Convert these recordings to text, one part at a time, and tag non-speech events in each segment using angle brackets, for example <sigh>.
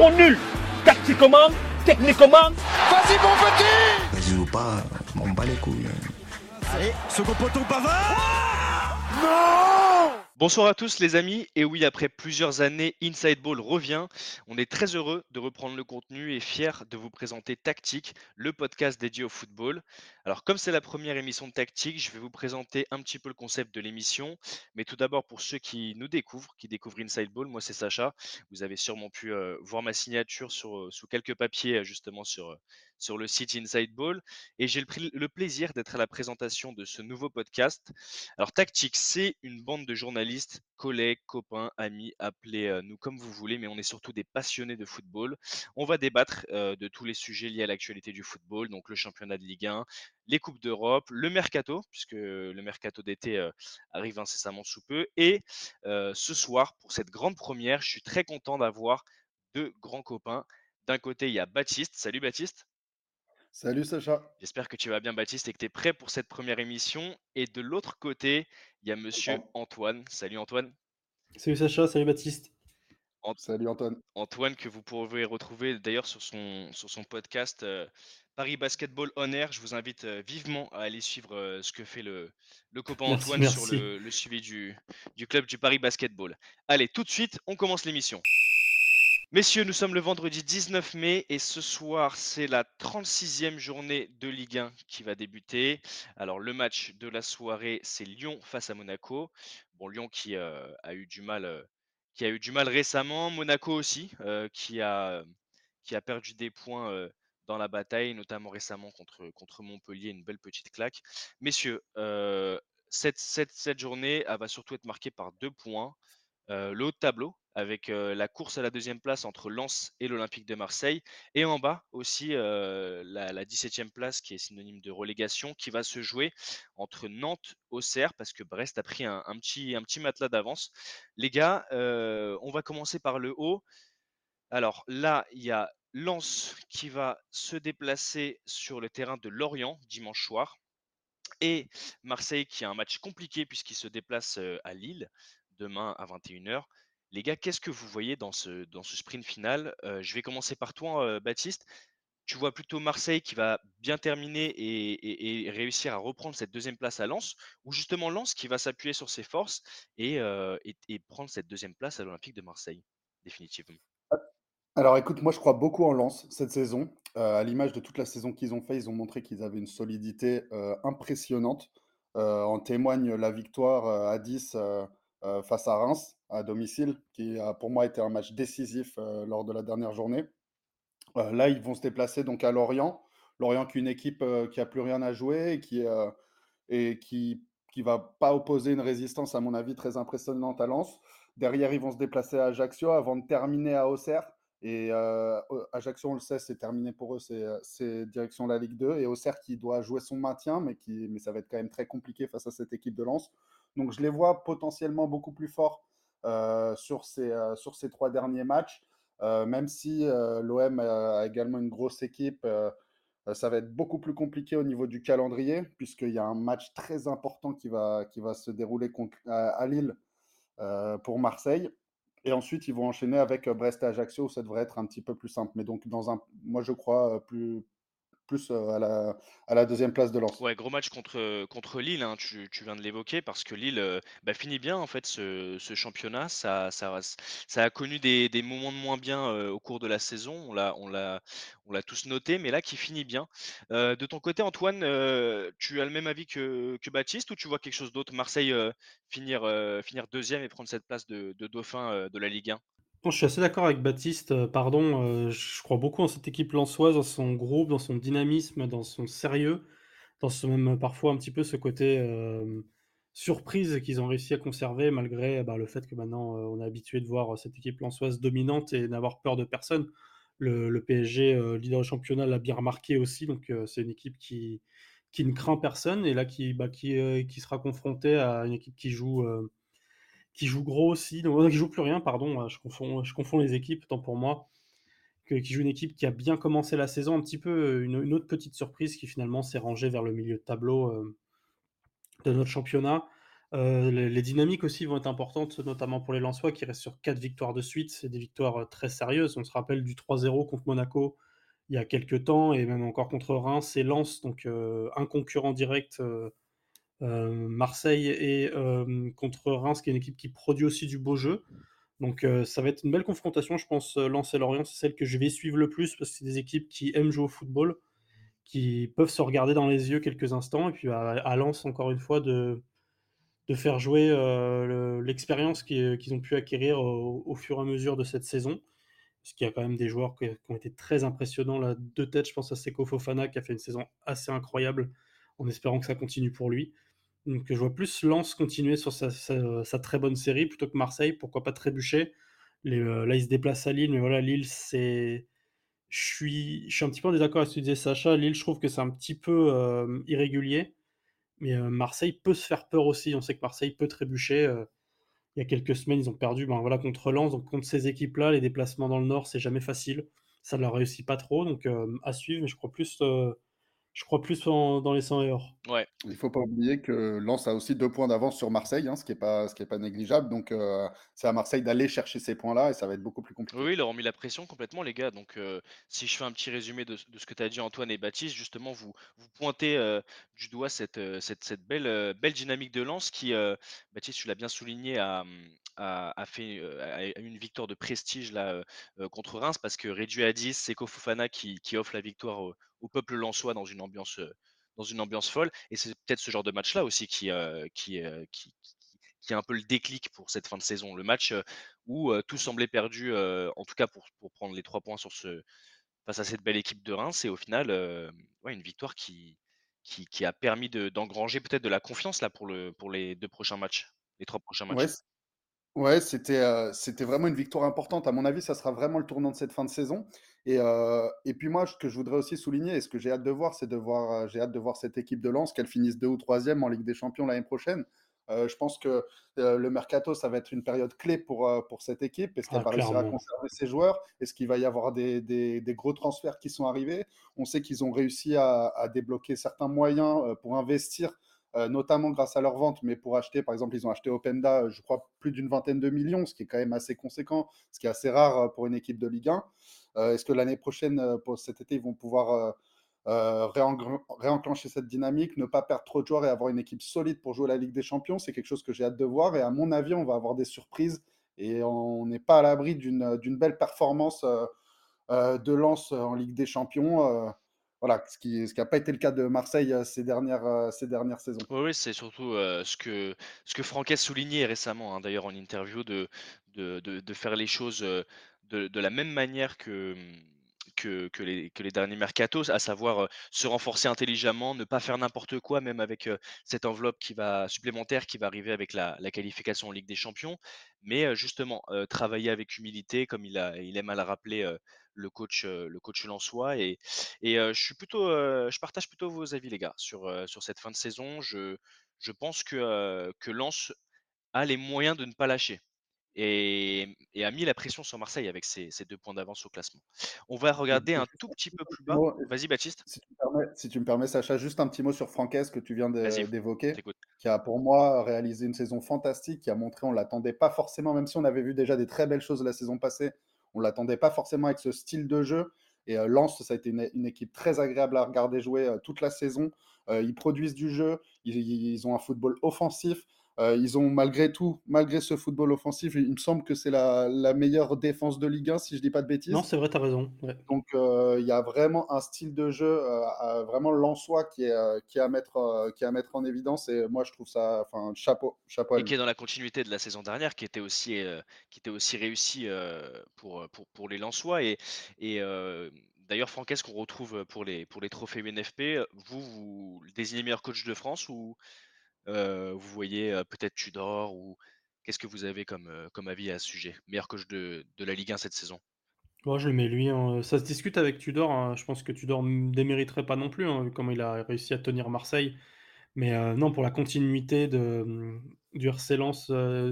sont nuls. Tactiquement, techniquement. Vas-y mon petit Vas-y ou pas, on bat les couilles. Allez, second poteau Pavard Non Bonsoir à tous les amis, et oui après plusieurs années, Inside Ball revient. On est très heureux de reprendre le contenu et fier de vous présenter Tactique, le podcast dédié au football. Alors comme c'est la première émission de Tactique, je vais vous présenter un petit peu le concept de l'émission. Mais tout d'abord pour ceux qui nous découvrent, qui découvrent Inside Ball, moi c'est Sacha. Vous avez sûrement pu euh, voir ma signature sur, euh, sous quelques papiers euh, justement sur, sur le site Inside Ball. Et j'ai le, plaisir d'être à la présentation de ce nouveau podcast. Alors Tactique, c'est une bande de journalistes collègues, copains, amis, appelez-nous comme vous voulez, mais on est surtout des passionnés de football. On va débattre de tous les sujets liés à l'actualité du football, donc le championnat de Ligue 1, les Coupes d'Europe, le mercato, puisque le mercato d'été arrive incessamment sous peu. Et ce soir, pour cette grande première, je suis très content d'avoir deux grands copains. D'un côté, il y a Baptiste. Salut Baptiste. Salut Sacha. J'espère que tu vas bien Baptiste et que tu es prêt pour cette première émission. Et de l'autre côté, il y a monsieur Antoine. Salut Antoine. Salut Sacha, salut Baptiste. Salut Antoine. Antoine que vous pourrez retrouver d'ailleurs sur son, sur son podcast euh, Paris Basketball On Air. Je vous invite euh, vivement à aller suivre euh, ce que fait le, le copain Antoine sur le, le suivi du, du club du Paris Basketball. Allez, tout de suite, on commence l'émission. Messieurs, nous sommes le vendredi 19 mai et ce soir, c'est la 36e journée de Ligue 1 qui va débuter. Alors, le match de la soirée, c'est Lyon face à Monaco. Bon, Lyon qui a eu du mal, qui a eu du mal récemment. Monaco aussi, qui a qui a perdu des points dans la bataille, notamment récemment contre Montpellier, une belle petite claque. Messieurs, cette, journée, va surtout être marquée par deux points. Le haut de tableau avec la course à la deuxième place entre Lens et l'Olympique de Marseille. Et en bas aussi la, la, 17e place qui est synonyme de relégation qui va se jouer entre Nantes, Auxerre, parce que Brest a pris un petit, un petit matelas d'avance. Les gars, on va commencer par le haut. Alors là, il y a Lens qui va se déplacer sur le terrain de Lorient dimanche soir. Et Marseille qui a un match compliqué puisqu'il se déplace à Lille demain à 21h. Les gars, qu'est-ce que vous voyez dans ce, dans ce sprint final? Euh, Je vais commencer par toi, euh, Baptiste. Tu vois plutôt Marseille qui va bien terminer et, et, réussir à reprendre cette deuxième place à Lens, ou justement Lens qui va s'appuyer sur ses forces et, euh, et prendre cette deuxième place à l'Olympique de Marseille, définitivement? Alors écoute, moi je crois beaucoup en Lens cette saison. à l'image de toute la saison qu'ils ont fait, ils ont montré qu'ils avaient une solidité impressionnante. en témoigne la victoire à 10 face à Reims à domicile, qui a pour moi été un match décisif euh, lors de la dernière journée. Euh, là, ils vont se déplacer donc à Lorient. Lorient qui est une équipe euh, qui a plus rien à jouer et qui et qui qui va pas opposer une résistance à mon avis très impressionnante à Lens. Derrière, ils vont se déplacer à Ajaccio avant de terminer à Auxerre. Et Ajaccio, on le sait, c'est terminé pour eux, c'est direction la Ligue 2. Et Auxerre qui doit jouer son maintien, mais, qui, mais ça va être quand même très compliqué face à cette équipe de Lens. Donc je les vois potentiellement beaucoup plus forts euh, sur, ces, euh, sur ces trois derniers matchs. Euh, même si l'OM a également une grosse équipe, ça va être beaucoup plus compliqué au niveau du calendrier, puisqu'il y a un match très important qui va, se dérouler à, Lille pour Marseille. Et ensuite, ils vont enchaîner avec Brest et Ajaccio, où ça devrait être un petit peu plus simple. Mais donc, dans un, moi, je crois, plus, plus à la, à la deuxième place de Lens. Ouais, gros match contre, contre Lille, hein, tu, viens de l'évoquer, parce que Lille bah, finit bien en fait ce, ce, championnat. Ça, ça, a connu des, des, moments de moins bien au cours de la saison, on l'a, on l'a, tous noté, mais là qui finit bien. Euh, de ton côté, Antoine, tu as le même avis que, que, Baptiste ou tu vois quelque chose d'autre? Marseille finir, finir deuxième et prendre cette place de, de dauphin de la Ligue 1 je suis assez d'accord avec Baptiste, euh, pardon, euh, je crois beaucoup en cette équipe lensoise, dans son groupe, dans son dynamisme, dans son sérieux, dans ce même parfois un petit peu ce côté, euh, surprise qu'ils ont réussi à conserver malgré, bah, le fait que maintenant, on est habitué de voir cette équipe lensoise dominante et n'avoir peur de personne. Le PSG, leader du championnat l'a bien remarqué aussi, donc c'est une équipe qui qui ne craint personne et là qui, bah, qui sera confrontée à une équipe qui joue, qui joue gros aussi, donc, qui joue plus rien, pardon, je confonds, je confonds les équipes, tant pour moi, que, qui joue une équipe qui a bien commencé la saison, un petit peu une, une autre petite surprise qui finalement s'est rangée vers le milieu de tableau euh, de notre championnat. les, dynamiques aussi vont être importantes, notamment pour les Lensois qui restent sur 4 victoires de suite. C'est des victoires très sérieuses. On se rappelle du 3-0 contre Monaco il y a quelques temps et même encore contre Reims et Lens, donc un concurrent direct. Marseille et contre Reims, qui est une équipe qui produit aussi du beau jeu. Donc ça va être une belle confrontation, je pense. Lens et Lorient, c'est celle que je vais suivre le plus parce que c'est des équipes qui aiment jouer au football, qui peuvent se regarder dans les yeux quelques instants. Et puis à, Lens, encore une fois, de, faire jouer l'expérience qu'ils ont pu acquérir au, fur et à mesure de cette saison. Parce qu'il y a quand même des joueurs qui, ont été très impressionnants. Là, deux têtes, je pense à Seko Fofana qui a fait une saison assez incroyable en espérant que ça continue pour lui. Donc je vois plus Lens continuer sur sa, très bonne série plutôt que Marseille. Pourquoi pas trébucher euh, Là, il se déplace à Lille, mais voilà, Lille, c'est. Je suis, je suis un petit peu en désaccord avec ce que disait Sacha. Lille, je trouve que c'est un petit peu euh, irrégulier. Mais euh, Marseille peut se faire peur aussi. On sait que Marseille peut trébucher. il y a quelques semaines, ils ont perdu ben, voilà, contre Lens. Donc contre ces équipes-là, les déplacements dans le Nord, c'est jamais facile. Ça ne leur réussit pas trop. Donc à suivre, mais je crois plus je crois plus dans les 100 et or. Ouais. Il faut pas oublier que Lens a aussi deux points d'avance sur Marseille, hein, ce qui n'est pas, ce qui est pas négligeable. Donc, euh, c'est à Marseille d'aller chercher ces points-là et ça va être beaucoup plus compliqué. Oui, ils leur ont mis la pression complètement, les gars. Donc, euh, si je fais un petit résumé de, ce que tu as dit, Antoine et Baptiste, justement, vous, vous pointez euh, du doigt cette, cette, cette belle, belle dynamique de Lens qui, Baptiste, tu l'as bien souligné, a, a, fait a une victoire de prestige là, contre Reims parce que réduit à 10, c'est Kofofana qui, qui offre la victoire au, au peuple lensois dans une ambiance dans une ambiance folle. Et c'est peut-être ce genre de match-là aussi qui, qui, qui, qui, est un peu le déclic pour cette fin de saison. Le match où tout semblait perdu, en tout cas pour, pour, prendre les trois points sur ce, face à cette belle équipe de Reims. Et au final, ouais, une victoire qui, qui, qui a permis d'engranger peut-être de la confiance là, pour, le, pour les deux prochains matchs, les trois prochains matchs. Ouais, c'était, c'était vraiment une victoire importante. À mon avis, ça sera vraiment le tournant de cette fin de saison. Et, et puis moi, ce que je voudrais aussi souligner, et ce que j'ai hâte de voir, c'est de voir, j'ai hâte de voir cette équipe de Lens, qu'elle finisse deux ou troisième en Ligue des Champions l'année prochaine. je pense que le mercato, ça va être une période clé pour, pour cette équipe. Est-ce qu'elle ah, va réussir à conserver ses joueurs? Est-ce qu'il va y avoir des, des, des, gros transferts qui sont arrivés? On sait qu'ils ont réussi à, à, débloquer certains moyens pour investir notamment grâce à leur vente, mais pour acheter, par exemple, ils ont acheté Openda, euh, je crois, plus d'une vingtaine de millions, ce qui est quand même assez conséquent, ce qui est assez rare euh, pour une équipe de Ligue 1. Est-ce que l'année prochaine, pour cet été, ils vont pouvoir réenclencher cette dynamique, ne pas perdre trop de joueurs et avoir une équipe solide pour jouer la Ligue des Champions? C'est quelque chose que j'ai hâte de voir. Et à mon avis, on va avoir des surprises et on n'est pas à l'abri d'une belle performance de lance en Ligue des Champions voilà, ce qui n'a pas été le cas de Marseille euh, ces dernières, euh, ces dernières saisons. Oui, c'est surtout euh, ce que, ce que Franck a souligné récemment, hein, d'ailleurs en interview, de, de, de, faire les choses de, la même manière que, que, que, les, que les derniers mercatos, à savoir se renforcer intelligemment, ne pas faire n'importe quoi, même avec cette enveloppe qui va supplémentaire qui va arriver avec la, la qualification en Ligue des Champions, mais justement travailler avec humilité, comme il, a, il aime à le rappeler le coach, le coach Lançois. Et, et je suis plutôt, je partage plutôt vos avis, les gars, sur, sur cette fin de saison. Je, je pense que, que Lens a les moyens de ne pas lâcher. Et, et, a mis la pression sur Marseille avec ses, deux points d'avance au classement. On va regarder un tout petit peu plus bas. Vas-y, Baptiste. Si tu, me permets, si tu me permets, Sacha, juste un petit mot sur Franquès que tu viens d'évoquer, qui a pour moi réalisé une saison fantastique, qui a montré, on ne l'attendait pas forcément, même si on avait vu déjà des très belles choses la saison passée, on l'attendait pas forcément avec ce style de jeu. Et euh, Lens, ça a été une, équipe très agréable à regarder jouer euh, toute la saison. Euh, ils produisent du jeu, ils, ont un football offensif. Ils ont malgré tout, malgré ce football offensif, il me semble que c'est la, meilleure défense de Ligue 1, si je dis pas de bêtises. Non, c'est vrai, tu as raison. Donc il y a vraiment un style de jeu, vraiment lensois qui est, qui, est à mettre, qui est à mettre en évidence. Et moi, je trouve ça, enfin, chapeau, chapeau. Et qui est dans la continuité de la saison dernière, qui était aussi, qui était aussi réussi pour, pour, pour, les Lensois. Et, et D'ailleurs, Franck, est-ce qu'on retrouve pour les, pour les trophées UNFP Vous, vous désignez meilleur coach de France ou vous voyez peut-être Tudor ou qu'est-ce que vous avez comme, comme avis à ce sujet? Meilleur coach de, la Ligue 1 cette saison Moi, je mets lui. Hein. Ça se discute avec Tudor. Hein. Je pense que Tudor ne démériterait pas non plus, hein, vu comment il a réussi à tenir Marseille. Mais non, pour la continuité de, mmh, du RC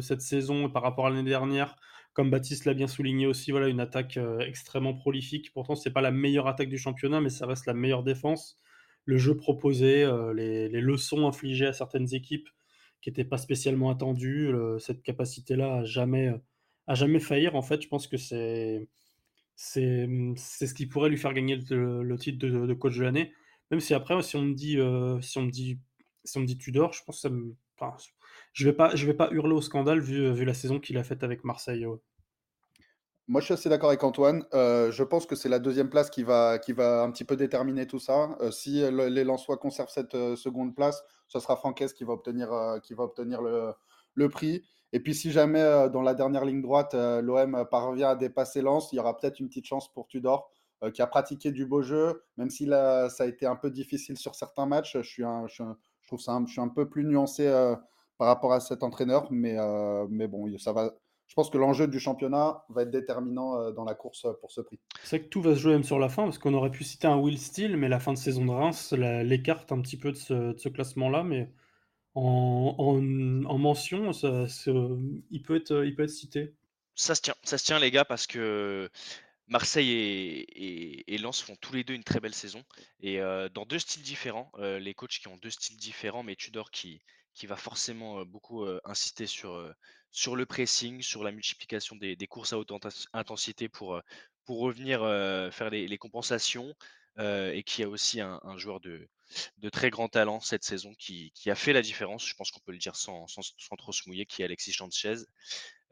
cette saison par rapport à l'année dernière, comme Baptiste l'a bien souligné aussi, voilà, une attaque extrêmement prolifique. Pourtant, ce n'est pas la meilleure attaque du championnat, mais ça reste la meilleure défense le jeu proposé, euh, les, leçons infligées à certaines équipes qui n'était pas spécialement attendu. cette capacité-là à jamais, à jamais faillir, en fait, je pense que c'est ce qui pourrait lui faire gagner le, titre de, coach de l'année. Même si après, si on me dit, si on me dit, si on Tudor, je pense que ça me, je vais pas, je vais pas hurler au scandale vu la saison qu'il a faite avec Marseille. Moi, je suis assez d'accord avec Antoine. Euh, je pense que c'est la deuxième place qui va, un petit peu déterminer tout ça. Euh, si les Lensois conservent cette euh, seconde place, ce sera Franquès qui va obtenir, le, prix. Et puis, si jamais dans la dernière ligne droite, l'OM parvient à dépasser Lens, il y aura peut-être une petite chance pour Tudor, qui a pratiqué du beau jeu, même si ça a été un peu difficile sur certains matchs. Je, suis trouve ça je suis un peu plus nuancé par rapport à cet entraîneur, mais, mais bon, ça va je pense que l'enjeu du championnat va être déterminant euh, dans la course euh, pour ce prix. C'est vrai que tout va se jouer même sur la fin, parce qu'on aurait pu citer un Will Steele, mais la fin de saison de Reims l'écarte un petit peu de ce, classement-là, mais en, mention, il, peut être, il peut être cité. Ça se tient, ça se tient les gars, parce que Marseille et, et, Lens font tous les deux une très belle saison, et euh, dans deux styles différents, les coachs qui ont deux styles différents, mais Tudor qui, qui va forcément beaucoup insister sur, sur le pressing, sur la multiplication des, courses à haute intensité pour, pour revenir faire les, compensations, et qui a aussi un, joueur de, de, très grand talent cette saison qui, a fait la différence, je pense qu'on peut le dire sans, sans, trop se mouiller, qui est Alexis Sanchez.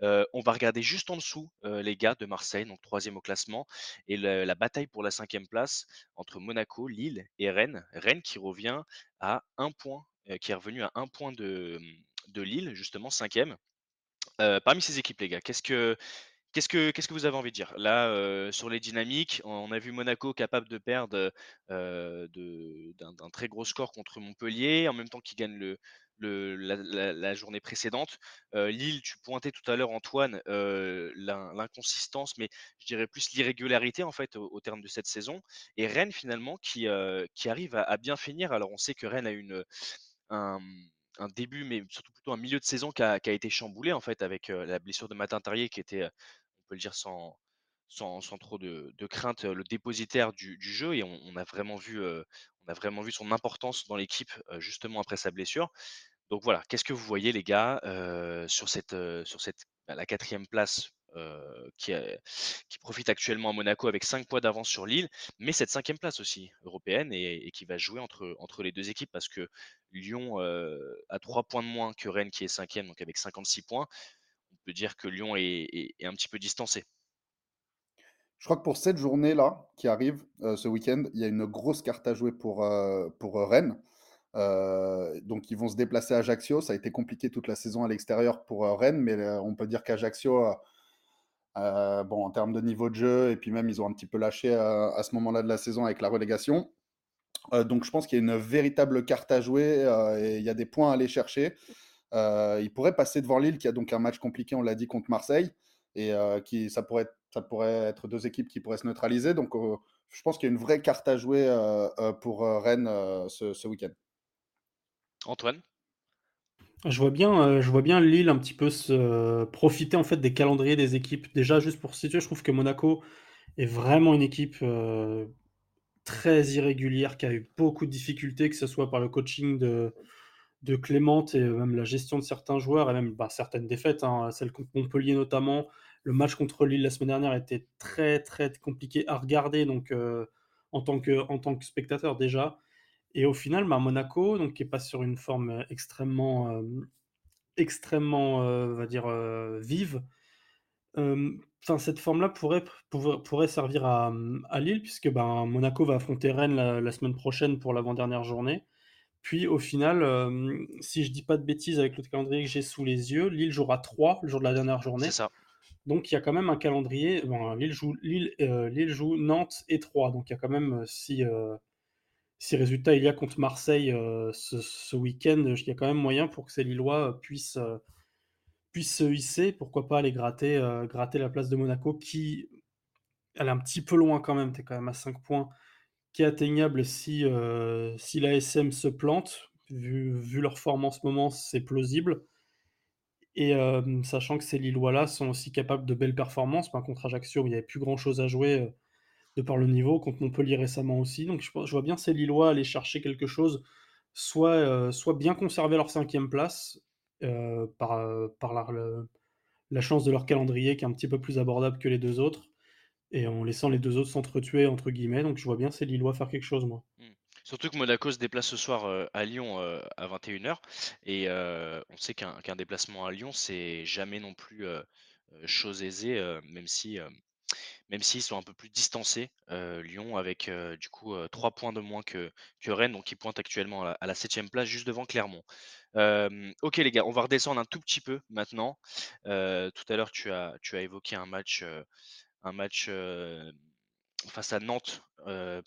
on va regarder juste en dessous les gars de Marseille, donc troisième au classement, et la bataille pour la cinquième place entre Monaco, Lille et Rennes. Rennes qui revient à un point qui est revenu à un point de, de Lille, justement, cinquième. Euh, parmi ces équipes, les gars, qu'est-ce que, Qu'est-ce que, qu'est-ce que vous avez envie de dire? Là, euh, sur les dynamiques, on a vu Monaco capable de perdre d'un, très gros score contre Montpellier, en même temps qu'il gagne le, la, journée précédente. Lille, tu pointais tout à l'heure, Antoine, l'inconsistance, mais je dirais plus l'irrégularité en fait au, terme de cette saison. Et Rennes, finalement, qui, qui arrive à, bien finir. Alors, on sait que Rennes a une, un, début, mais surtout plutôt un milieu de saison qui a, été chamboulé en fait avec la blessure de Matin Tarier qui était, on peut le dire sans, sans, trop de, crainte, le dépositaire du, jeu et on, a vraiment vu, on a vraiment vu son importance dans l'équipe justement après sa blessure. Donc voilà, qu'est-ce que vous voyez les gars sur cette, sur cette bah, la quatrième place qui, qui, profite actuellement à Monaco avec 5 points d'avance sur Lille, mais cette cinquième place aussi européenne et, qui va jouer entre, entre les deux équipes parce que Lyon a 3 points de moins que Rennes qui est cinquième, donc avec 56 points. On peut dire que Lyon est, un petit peu distancé. Je crois que pour cette journée-là qui arrive ce week-end, il y a une grosse carte à jouer pour, pour Rennes. donc ils vont se déplacer à Ajaccio. Ça a été compliqué toute la saison à l'extérieur pour Rennes, mais on peut dire qu'Ajaccio euh, bon, en termes de niveau de jeu, et puis même, ils ont un petit peu lâché euh, à ce moment-là de la saison avec la relégation. Euh, donc, je pense qu'il y a une véritable carte à jouer et il y a des points à aller chercher. il pourrait passer devant Lille, qui a donc un match compliqué, on l'a dit, contre Marseille, et qui, ça, pourrait être, ça pourrait être deux équipes qui pourraient se neutraliser. Donc, je pense qu'il y a une vraie carte à jouer pour Rennes ce week-end. Antoine? Je vois bien, euh, je vois bien Lille un petit peu se profiter en fait des calendriers des équipes. Déjà, juste pour situer, je trouve que Monaco est vraiment une équipe euh, très irrégulière, qui a eu beaucoup de difficultés, que ce soit par le coaching de, Clément et même la gestion de certains joueurs, et même bah, certaines défaites, hein, celle contre Montpellier notamment. Le match contre Lille la semaine dernière était très très compliqué à regarder, donc euh, en tant que spectateur déjà. Et au final, bah, Monaco, donc, qui est pas sur une forme euh, extrêmement, euh, extrêmement euh, va dire, vive, cette forme-là pourrait, pourrait, servir à, à Lille, puisque ben, Monaco va affronter Rennes la, semaine prochaine pour l'avant-dernière journée. Puis au final, si je dis pas de bêtises avec le calendrier que j'ai sous les yeux, Lille jouera 3 le jour de la dernière journée. C'est ça. Donc il y a quand même un calendrier. Lille, joue, Lille, Lille joue Nantes et 3. Donc il y a quand même, si, si résultat il y a contre Marseille euh, ce, week-end, il y a quand même moyen pour que ces Lillois euh, puissent, euh, puissent se hisser, pourquoi pas aller gratter, gratter la place de Monaco qui, elle est un petit peu loin quand même, tu es quand même à 5 points, qui est atteignable si, si la SM se plante, vu, leur forme en ce moment, c'est plausible. Et sachant que ces Lillois-là sont aussi capables de belles performances, par contre Ajaccio, il n'y avait plus grand-chose à jouer de par le niveau, contre Montpellier récemment aussi. Donc je, vois bien ces Lillois aller chercher quelque chose, soit, euh, soit bien conserver leur cinquième place, par, par la, chance de leur calendrier qui est un petit peu plus abordable que les deux autres et en laissant les deux autres s'entretuer entre guillemets. Donc je vois bien ces Lillois faire quelque chose, moi. Mmh. Surtout que Monaco se déplace ce soir euh, à Lyon euh, à 21h et euh, on sait qu'un déplacement à Lyon c'est jamais non plus chose aisée, même si même s'ils sont un peu plus distancés. Lyon avec du coup 3 points de moins que, que Rennes, donc ils pointent actuellement à la, 7 septième place, juste devant Clermont. ok les gars, on va redescendre un tout petit peu maintenant. tout à l'heure tu as, évoqué un match, un match face à Nantes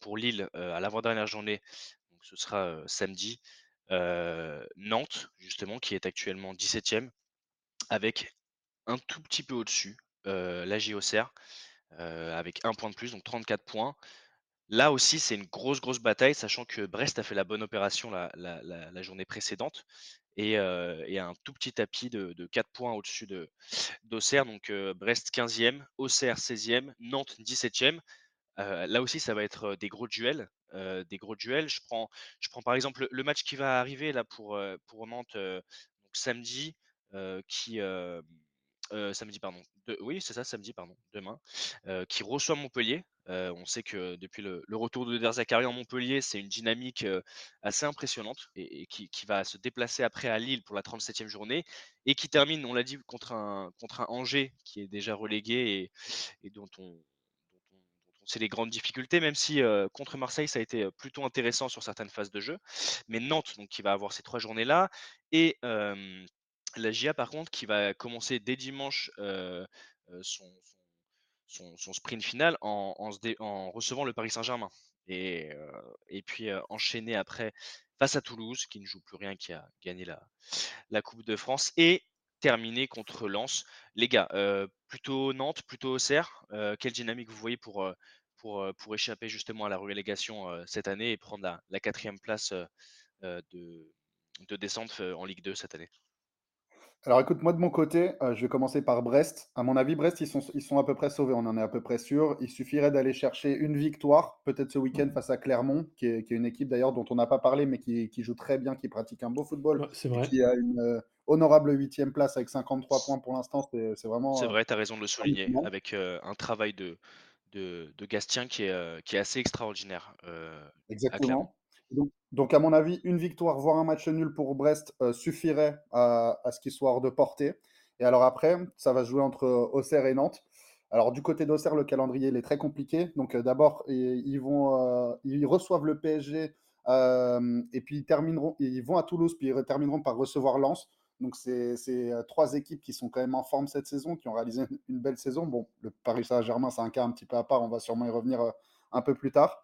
pour Lille à l'avant-dernière journée. Donc ce sera samedi. Nantes, justement, qui est actuellement 17e, avec un tout petit peu au-dessus, la JOCR, avec un point de plus, donc 34 points. Là aussi, c'est une grosse, grosse bataille, sachant que Brest a fait la bonne opération la, journée précédente et, a un tout petit tapis de, 4 points au-dessus d'Auxerre. Donc Brest 15e, Auxerre 16e, Nantes 17e là aussi, ça va être des gros duels. des gros duels. Je prends, je prends par exemple le match qui va arriver là pour, pour Nantes samedi, qui samedi pardon. oui, c'est ça, samedi pardon, demain, qui reçoit Montpellier. on sait que depuis le, retour de Der en Montpellier, c'est une dynamique assez impressionnante et, qui, va se déplacer après à Lille pour la 37e journée et qui termine, on l'a dit, contre un, contre un Angers qui est déjà relégué et dont on, c'est les grandes difficultés, même si contre Marseille, ça a été plutôt intéressant sur certaines phases de jeu. Mais Nantes, donc, qui va avoir ces trois journées-là, et la GIA, par contre, qui va commencer dès dimanche son, son, sprint final en, recevant le Paris Saint-Germain. Et, et, puis enchaîner après face à Toulouse, qui ne joue plus rien, qui a gagné la, Coupe de France, et terminer contre Lens. Les gars, plutôt Nantes, plutôt Auxerre, quelle dynamique vous voyez pour échapper justement à la relégation cette année et prendre la, quatrième place de, de descente en Ligue 2 cette année? Alors écoute, moi de mon côté, je vais commencer par Brest. À mon avis, Brest, ils sont, ils sont à peu près sauvés, on en est à peu près sûr. Il suffirait d'aller chercher une victoire, peut-être ce week-end face à Clermont, qui est, qui est une équipe d'ailleurs dont on n'a pas parlé, mais qui, qui, joue très bien, qui pratique un beau football, c'est vrai. qui a une honorable huitième place avec 53 points pour l'instant. C'est vraiment. C'est vrai, tu as raison de le souligner, avec un travail de, de, de, Gastien qui est, qui est assez extraordinaire. Exactement. Donc, à mon avis, une victoire, voire un match nul pour Brest euh, suffirait à, ce qu'il soit hors de portée. Et alors après, ça va se jouer entre Auxerre et Nantes. Alors du côté d'Auxerre, le calendrier est très compliqué. Donc euh, d'abord, euh, ils reçoivent le PSG et puis ils, termineront, ils vont à Toulouse, puis ils termineront par recevoir Lens. Donc c'est trois équipes qui sont quand même en forme cette saison, qui ont réalisé une belle saison. Bon, le Paris Saint-Germain, c'est un cas un petit peu à part, on va sûrement y revenir un peu plus tard.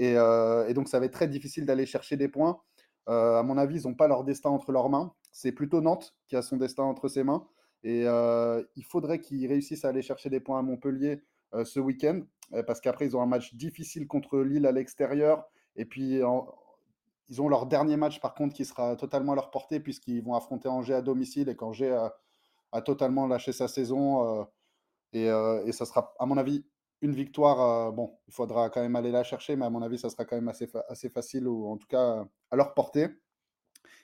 Euh, et, donc, ça va être très difficile d'aller chercher des points. Euh, à mon avis, ils n'ont pas leur destin entre leurs mains. C'est plutôt Nantes qui a son destin entre ses mains. Et euh, il faudrait qu'ils réussissent à aller chercher des points à Montpellier ce week-end, parce qu'après, ils ont un match difficile contre Lille à l'extérieur. Et puis, ils ont leur dernier match, par contre, qui sera totalement à leur portée, puisqu'ils vont affronter Angers à domicile et qu'Angers a, totalement lâché sa saison. et, et, ça sera, à mon avis, une victoire, euh, bon, il faudra quand même aller la chercher, mais à mon avis, ça sera quand même assez, facile, ou en tout cas à leur portée.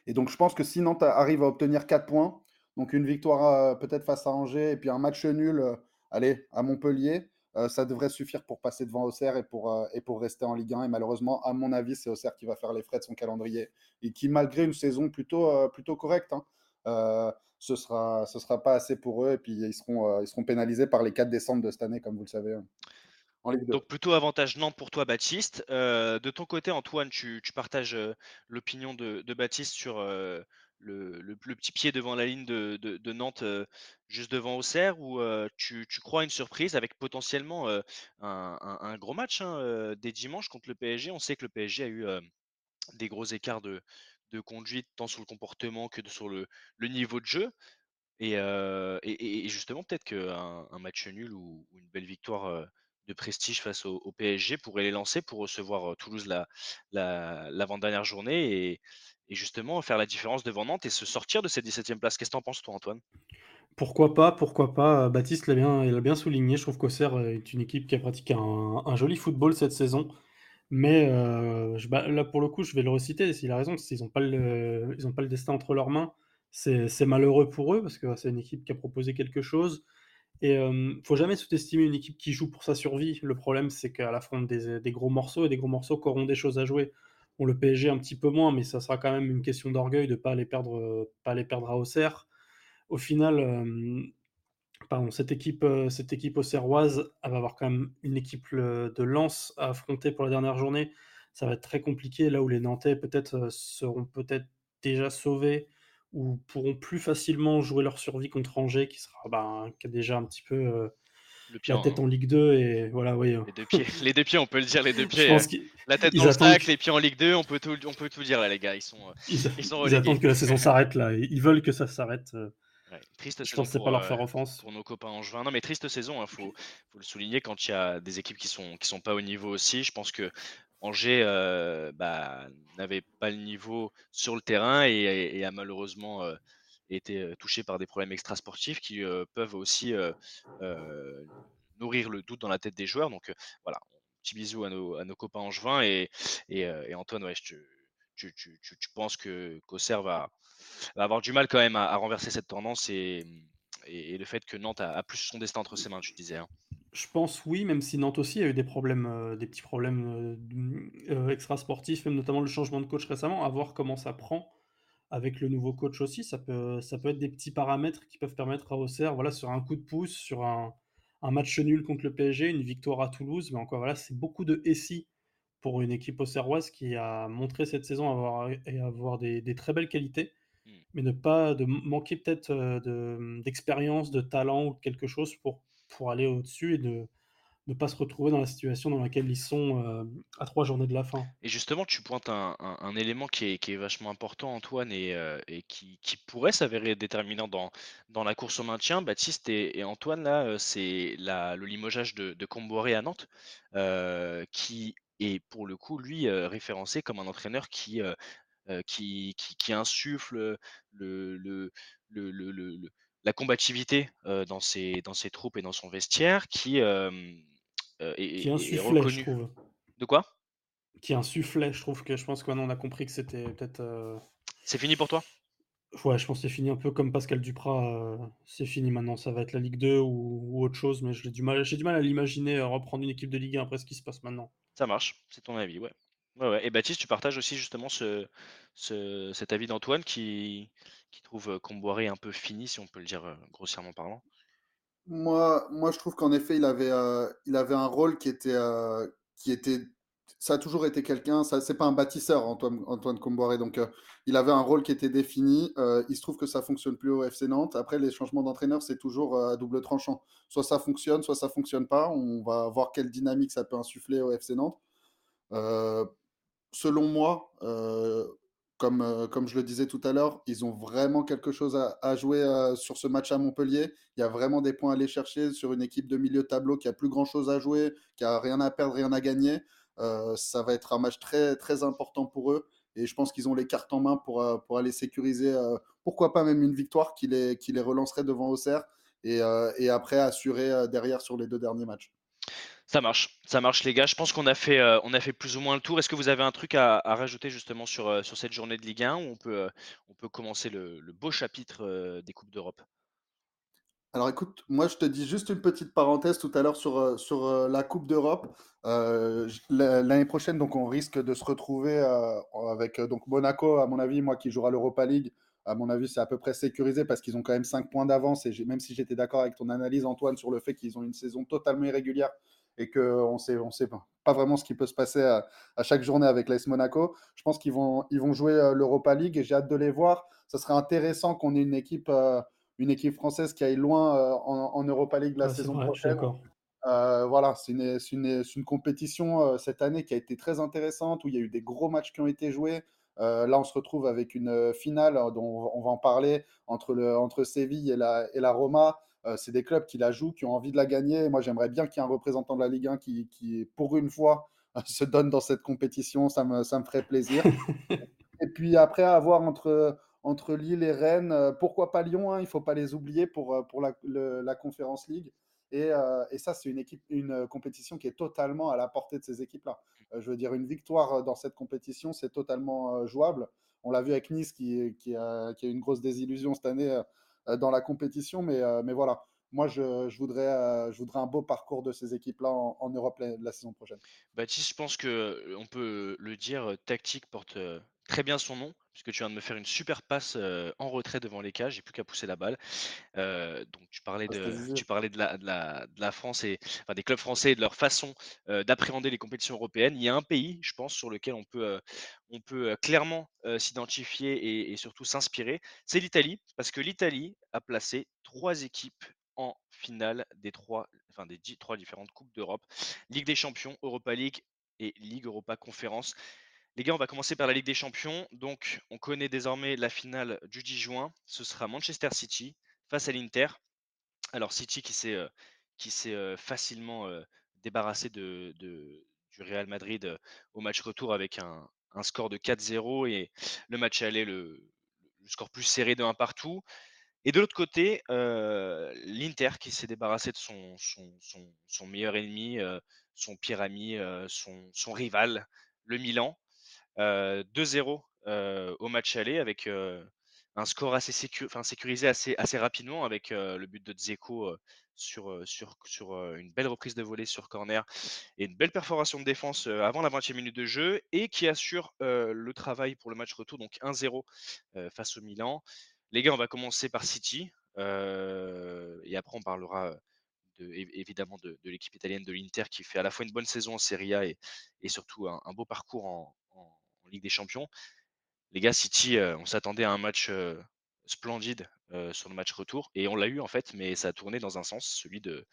Et donc, je pense que si Nantes arrive à obtenir 4 points, donc une victoire euh, peut-être face à Angers, et puis un match nul, euh, allez, à Montpellier, ça devrait suffire pour passer devant Auxerre et pour, et pour rester en Ligue 1. Et malheureusement, à mon avis, c'est Auxerre qui va faire les frais de son calendrier, et qui, malgré une saison plutôt, plutôt correcte, hein, ce ne sera, ce sera pas assez pour eux et puis ils seront, euh, ils seront pénalisés par les 4 décembre de cette année, comme vous le savez. Hein, Donc plutôt avantage Nantes pour toi, Baptiste. Euh, de ton côté, Antoine, tu, partages euh, l'opinion de, Baptiste sur le, petit pied devant la ligne de, Nantes, juste devant Auxerre, ou tu, crois à une surprise avec potentiellement un, gros match hein, des dimanches contre le PSG On sait que le PSG a eu des gros écarts de, de conduite, tant sur le comportement que sur le, niveau de jeu. Et, justement, peut-être qu'un un match nul ou, une belle victoire de prestige face au, PSG pourrait les lancer pour recevoir Toulouse l'avant-dernière la, journée et, justement faire la différence devant Nantes et se sortir de cette 17e place. Qu'est-ce que tu en penses, toi, Antoine? Pourquoi pas, pourquoi pas. Baptiste l'a bien, bien souligné. Je trouve qu'Auxerre est une équipe qui a pratiqué un, joli football cette saison. Mais euh, bah, là, pour le coup, je vais le reciter, s'il a raison, ils n'ont pas, le, pas le destin entre leurs mains. c'est malheureux pour eux parce que c'est une équipe qui a proposé quelque chose. Et ne faut jamais sous-estimer une équipe qui joue pour sa survie. Le problème, c'est qu'elle affronte des, des gros morceaux et des gros morceaux qui auront des choses à jouer. On le PSG un petit peu moins, mais ça sera quand même une question d'orgueil de ne pas les perdre, pas les perdre à Auxerre. Au final, pardon, cette équipe, cette équipe auxerroise, elle va avoir quand même une équipe de lance à affronter pour la dernière journée. Ça va être très compliqué là où les Nantais peut-être seront peut-être déjà sauvés ou pourront plus facilement jouer leur survie contre Angers, qui sera bah, qui a déjà un petit peu euh, le pied la tête en... Ligue 2 et voilà, oui. Les deux pieds, <laughs> les deux pieds, on peut le dire, les deux <laughs> pieds. Euh, la tête dans le sac, les pieds en Ligue 2, on peut tout, on peut tout dire là, les gars. Ils sont, euh, ils, ils, attendent que la saison s'arrête là. Ils veulent que ça s'arrête. Triste je pense pour, pas leur faire offense. Pour nos copains en juin. Non, mais triste saison, il hein, faut, faut, le souligner quand il y a des équipes qui sont, qui sont pas au niveau aussi. Je pense que Angers euh, bah, n'avait pas le niveau sur le terrain et, a malheureusement euh, été euh, touché par des problèmes extrasportifs qui peuvent aussi nourrir le doute dans la tête des joueurs. Donc voilà, petit bisou à nos, à nos copains angevins et, et, Antoine, ouais, tu, tu, penses que qu'Auxerre va, va, avoir du mal quand même à, renverser cette tendance et, et, le fait que Nantes a, plus son destin entre ses mains, tu disais. Hein. Je pense oui, même si Nantes aussi a eu des problèmes, euh, des petits problèmes euh, euh, extra-sportifs, même notamment le changement de coach récemment, à voir comment ça prend avec le nouveau coach aussi. Ça peut, être des petits paramètres qui peuvent permettre à Auxerre, voilà, sur un coup de pouce, sur un, match nul contre le PSG, une victoire à Toulouse, mais encore voilà, c'est beaucoup de SI pour une équipe auxerroise qui a montré cette saison avoir, avoir des, très belles qualités, hmm. mais ne pas de manquer peut-être d'expérience, de talent ou quelque chose pour pour aller au-dessus et de ne pas se retrouver dans la situation dans laquelle ils sont euh, à trois journées de la fin. Et justement, tu pointes un, élément qui est, qui est, vachement important, Antoine, et, euh, et qui, qui, pourrait s'avérer déterminant dans, dans la course au maintien. Baptiste et, Antoine, là, c'est le limogeage de, de Comboiré à Nantes, qui est pour le coup, lui, référencé comme un entraîneur qui, qui, qui, insuffle le, le, le, le la combativité dans, ses, dans ses troupes et dans son vestiaire qui, est, qui insufflait, je trouve. De quoi? Qui insufflait, je trouve que je pense qu'on a compris que c'était peut-être. C'est fini pour toi? Ouais, je pense que c'est fini un peu comme Pascal Duprat. c'est fini maintenant, ça va être la Ligue 2 ou, autre chose, mais j'ai du mal, j'ai du mal à l'imaginer reprendre une équipe de Ligue 1 après ce qui se passe maintenant. Ça marche, c'est ton avis, ouais. Et Baptiste, tu partages aussi justement ce, cet avis d'Antoine qui, trouve Comboiré un peu fini, si on peut le dire grossièrement parlant? Moi, moi, je trouve qu'en effet, il avait, il avait un rôle qui était, qui était. Ça a toujours été quelqu'un. Ça, c'est pas un bâtisseur, Antoine, Antoine Comboiré. Donc, il avait un rôle qui était défini. il se trouve que ça fonctionne plus au FC Nantes. Après, les changements d'entraîneur, c'est toujours à double tranchant. Soit ça fonctionne, soit ça fonctionne pas. On va voir quelle dynamique ça peut insuffler au FC Nantes selon moi, euh, comme, euh, comme je le disais tout à l'heure, ils ont vraiment quelque chose à, jouer euh, sur ce match à Montpellier. Il y a vraiment des points à aller chercher sur une équipe de milieu tableau qui a plus grand chose à jouer, qui a rien à perdre, rien à gagner. ça va être un match très, important pour eux. Et je pense qu'ils ont les cartes en main pour, aller sécuriser, pourquoi pas même une victoire qui les, qui les relancerait devant Auxerre et, et après assurer derrière sur les deux derniers matchs. Ça marche, ça marche les gars. Je pense qu'on a fait, euh, a fait plus ou moins le tour. Est-ce que vous avez un truc à, rajouter justement sur, euh, sur cette journée de Ligue 1 ou on peut, euh, on peut commencer le, beau chapitre des Coupes d'Europe? Alors écoute, moi je te dis juste une petite parenthèse tout à l'heure sur, sur la Coupe d'Europe. L'année prochaine, donc on risque de se retrouver avec donc Monaco, à mon avis, moi qui jouera l'Europa League. À mon avis, c'est à peu près sécurisé parce qu'ils ont quand même 5 points d'avance. Et même si j'étais d'accord avec ton analyse, Antoine, sur le fait qu'ils ont une saison totalement irrégulière et qu'on sait, on sait pas vraiment ce qui peut se passer à, chaque journée avec l'AS Monaco. Je pense qu'ils vont, ils vont jouer euh, l'Europa League et j'ai hâte de les voir. Ça serait intéressant qu'on ait une équipe, euh, une équipe française qui aille loin euh, en, Europa League la saison prochaine. voilà, c'est une, une, une, compétition cette année qui a été très intéressante, où il y a eu des gros matchs qui ont été joués. là, on se retrouve avec une finale dont on va en parler entre, le, entre Séville et la, et la Roma. Euh, c'est des clubs qui la jouent, qui ont envie de la gagner. Moi, j'aimerais bien qu'il y ait un représentant de la Ligue 1 qui, qui pour une fois, <laughs> se donne dans cette compétition. Ça me, ça me ferait plaisir. <laughs> et puis après, avoir entre, entre Lille et Rennes, euh, pourquoi pas Lyon hein, Il ne faut pas les oublier pour, euh, pour la, la Conférence League. Et, et ça, c'est une, équipe, une compétition qui est totalement à la portée de ces équipes-là. je veux dire, une victoire dans cette compétition, c'est totalement jouable. On l'a vu avec Nice qui, qui, a, qui, a, une grosse désillusion cette année dans la compétition, mais, mais voilà moi, je, je voudrais, euh, je voudrais un beau parcours de ces équipes-là en, en, Europe la, la, saison prochaine. Baptiste, je pense que on peut le dire, tactique porte très bien son nom, puisque tu viens de me faire une super passe en retrait devant les cages, j'ai plus qu'à pousser la balle. Euh, donc tu parlais ah, de, tu parlais de la, de la, de la France et enfin, des clubs français et de leur façon d'appréhender les compétitions européennes. Il y a un pays, je pense, sur lequel on peut, on peut clairement s'identifier et, et surtout s'inspirer, c'est l'Italie, parce que l'Italie a placé trois équipes en finale des trois, enfin des trois différentes coupes d'Europe, Ligue des Champions, Europa League et Ligue Europa Conférence. Les gars, on va commencer par la Ligue des Champions. Donc, on connaît désormais la finale du 10 juin. Ce sera Manchester City face à l'Inter. Alors, City qui s'est euh, euh, facilement euh, débarrassé du Real Madrid au match retour avec un, score de 4-0 et le match allait le, le score plus serré de 1 partout. Et de l'autre côté, l'Inter qui s'est débarrassé de son, meilleur ennemi, son pire ami, son, rival, le Milan. 2-0 au match aller avec un score assez sécurisé assez, rapidement avec le but de Dzeko sur, une belle reprise de volée sur corner et une belle perforation de défense avant la 20e minute de jeu et qui assure le travail pour le match retour, donc 1-0 face au Milan. Les gars, on va commencer par City. Euh, et après, on parlera de, évidemment de, l'équipe italienne de l'Inter qui fait à la fois une bonne saison en Serie A et, surtout un, beau parcours en, Ligue des Champions. Les gars, City, euh, on s'attendait à un match euh, splendide sur le match retour et on l'a eu en fait, mais ça a tourné dans un sens, celui de,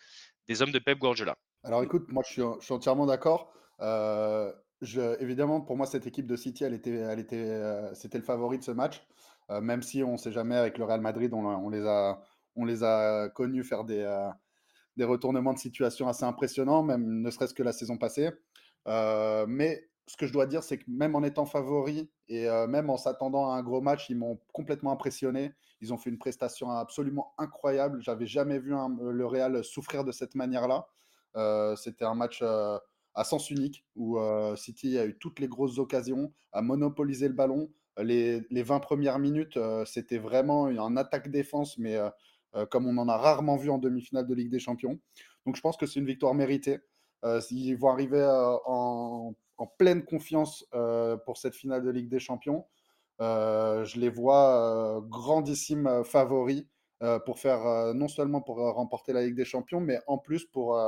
des hommes de Pep Guardiola. Alors écoute, moi je suis, entièrement d'accord. évidemment, pour moi, cette équipe de City, elle était, c'était le favori de ce match. Euh, même si on ne sait jamais avec le Real Madrid, on, les, a, on connus faire des, euh, des retournements de situation assez impressionnants, même ne serait-ce que la saison passée. Euh, mais ce que je dois dire, c'est que même en étant favori et même en s'attendant à un gros match, ils m'ont complètement impressionné. Ils ont fait une prestation absolument incroyable. J'avais jamais vu le Real souffrir de cette manière-là. C'était un match à sens unique où City a eu toutes les grosses occasions, a monopolisé le ballon, les, 20 premières minutes, euh, c'était vraiment un attaque-défense, mais euh, euh, comme on en a rarement vu en demi-finale de Ligue des Champions. Donc je pense que c'est une victoire méritée. Ils vont arriver en, pleine confiance pour cette finale de Ligue des Champions. je les vois grandissimes favoris pour faire non seulement pour remporter la Ligue des Champions, mais en plus pour,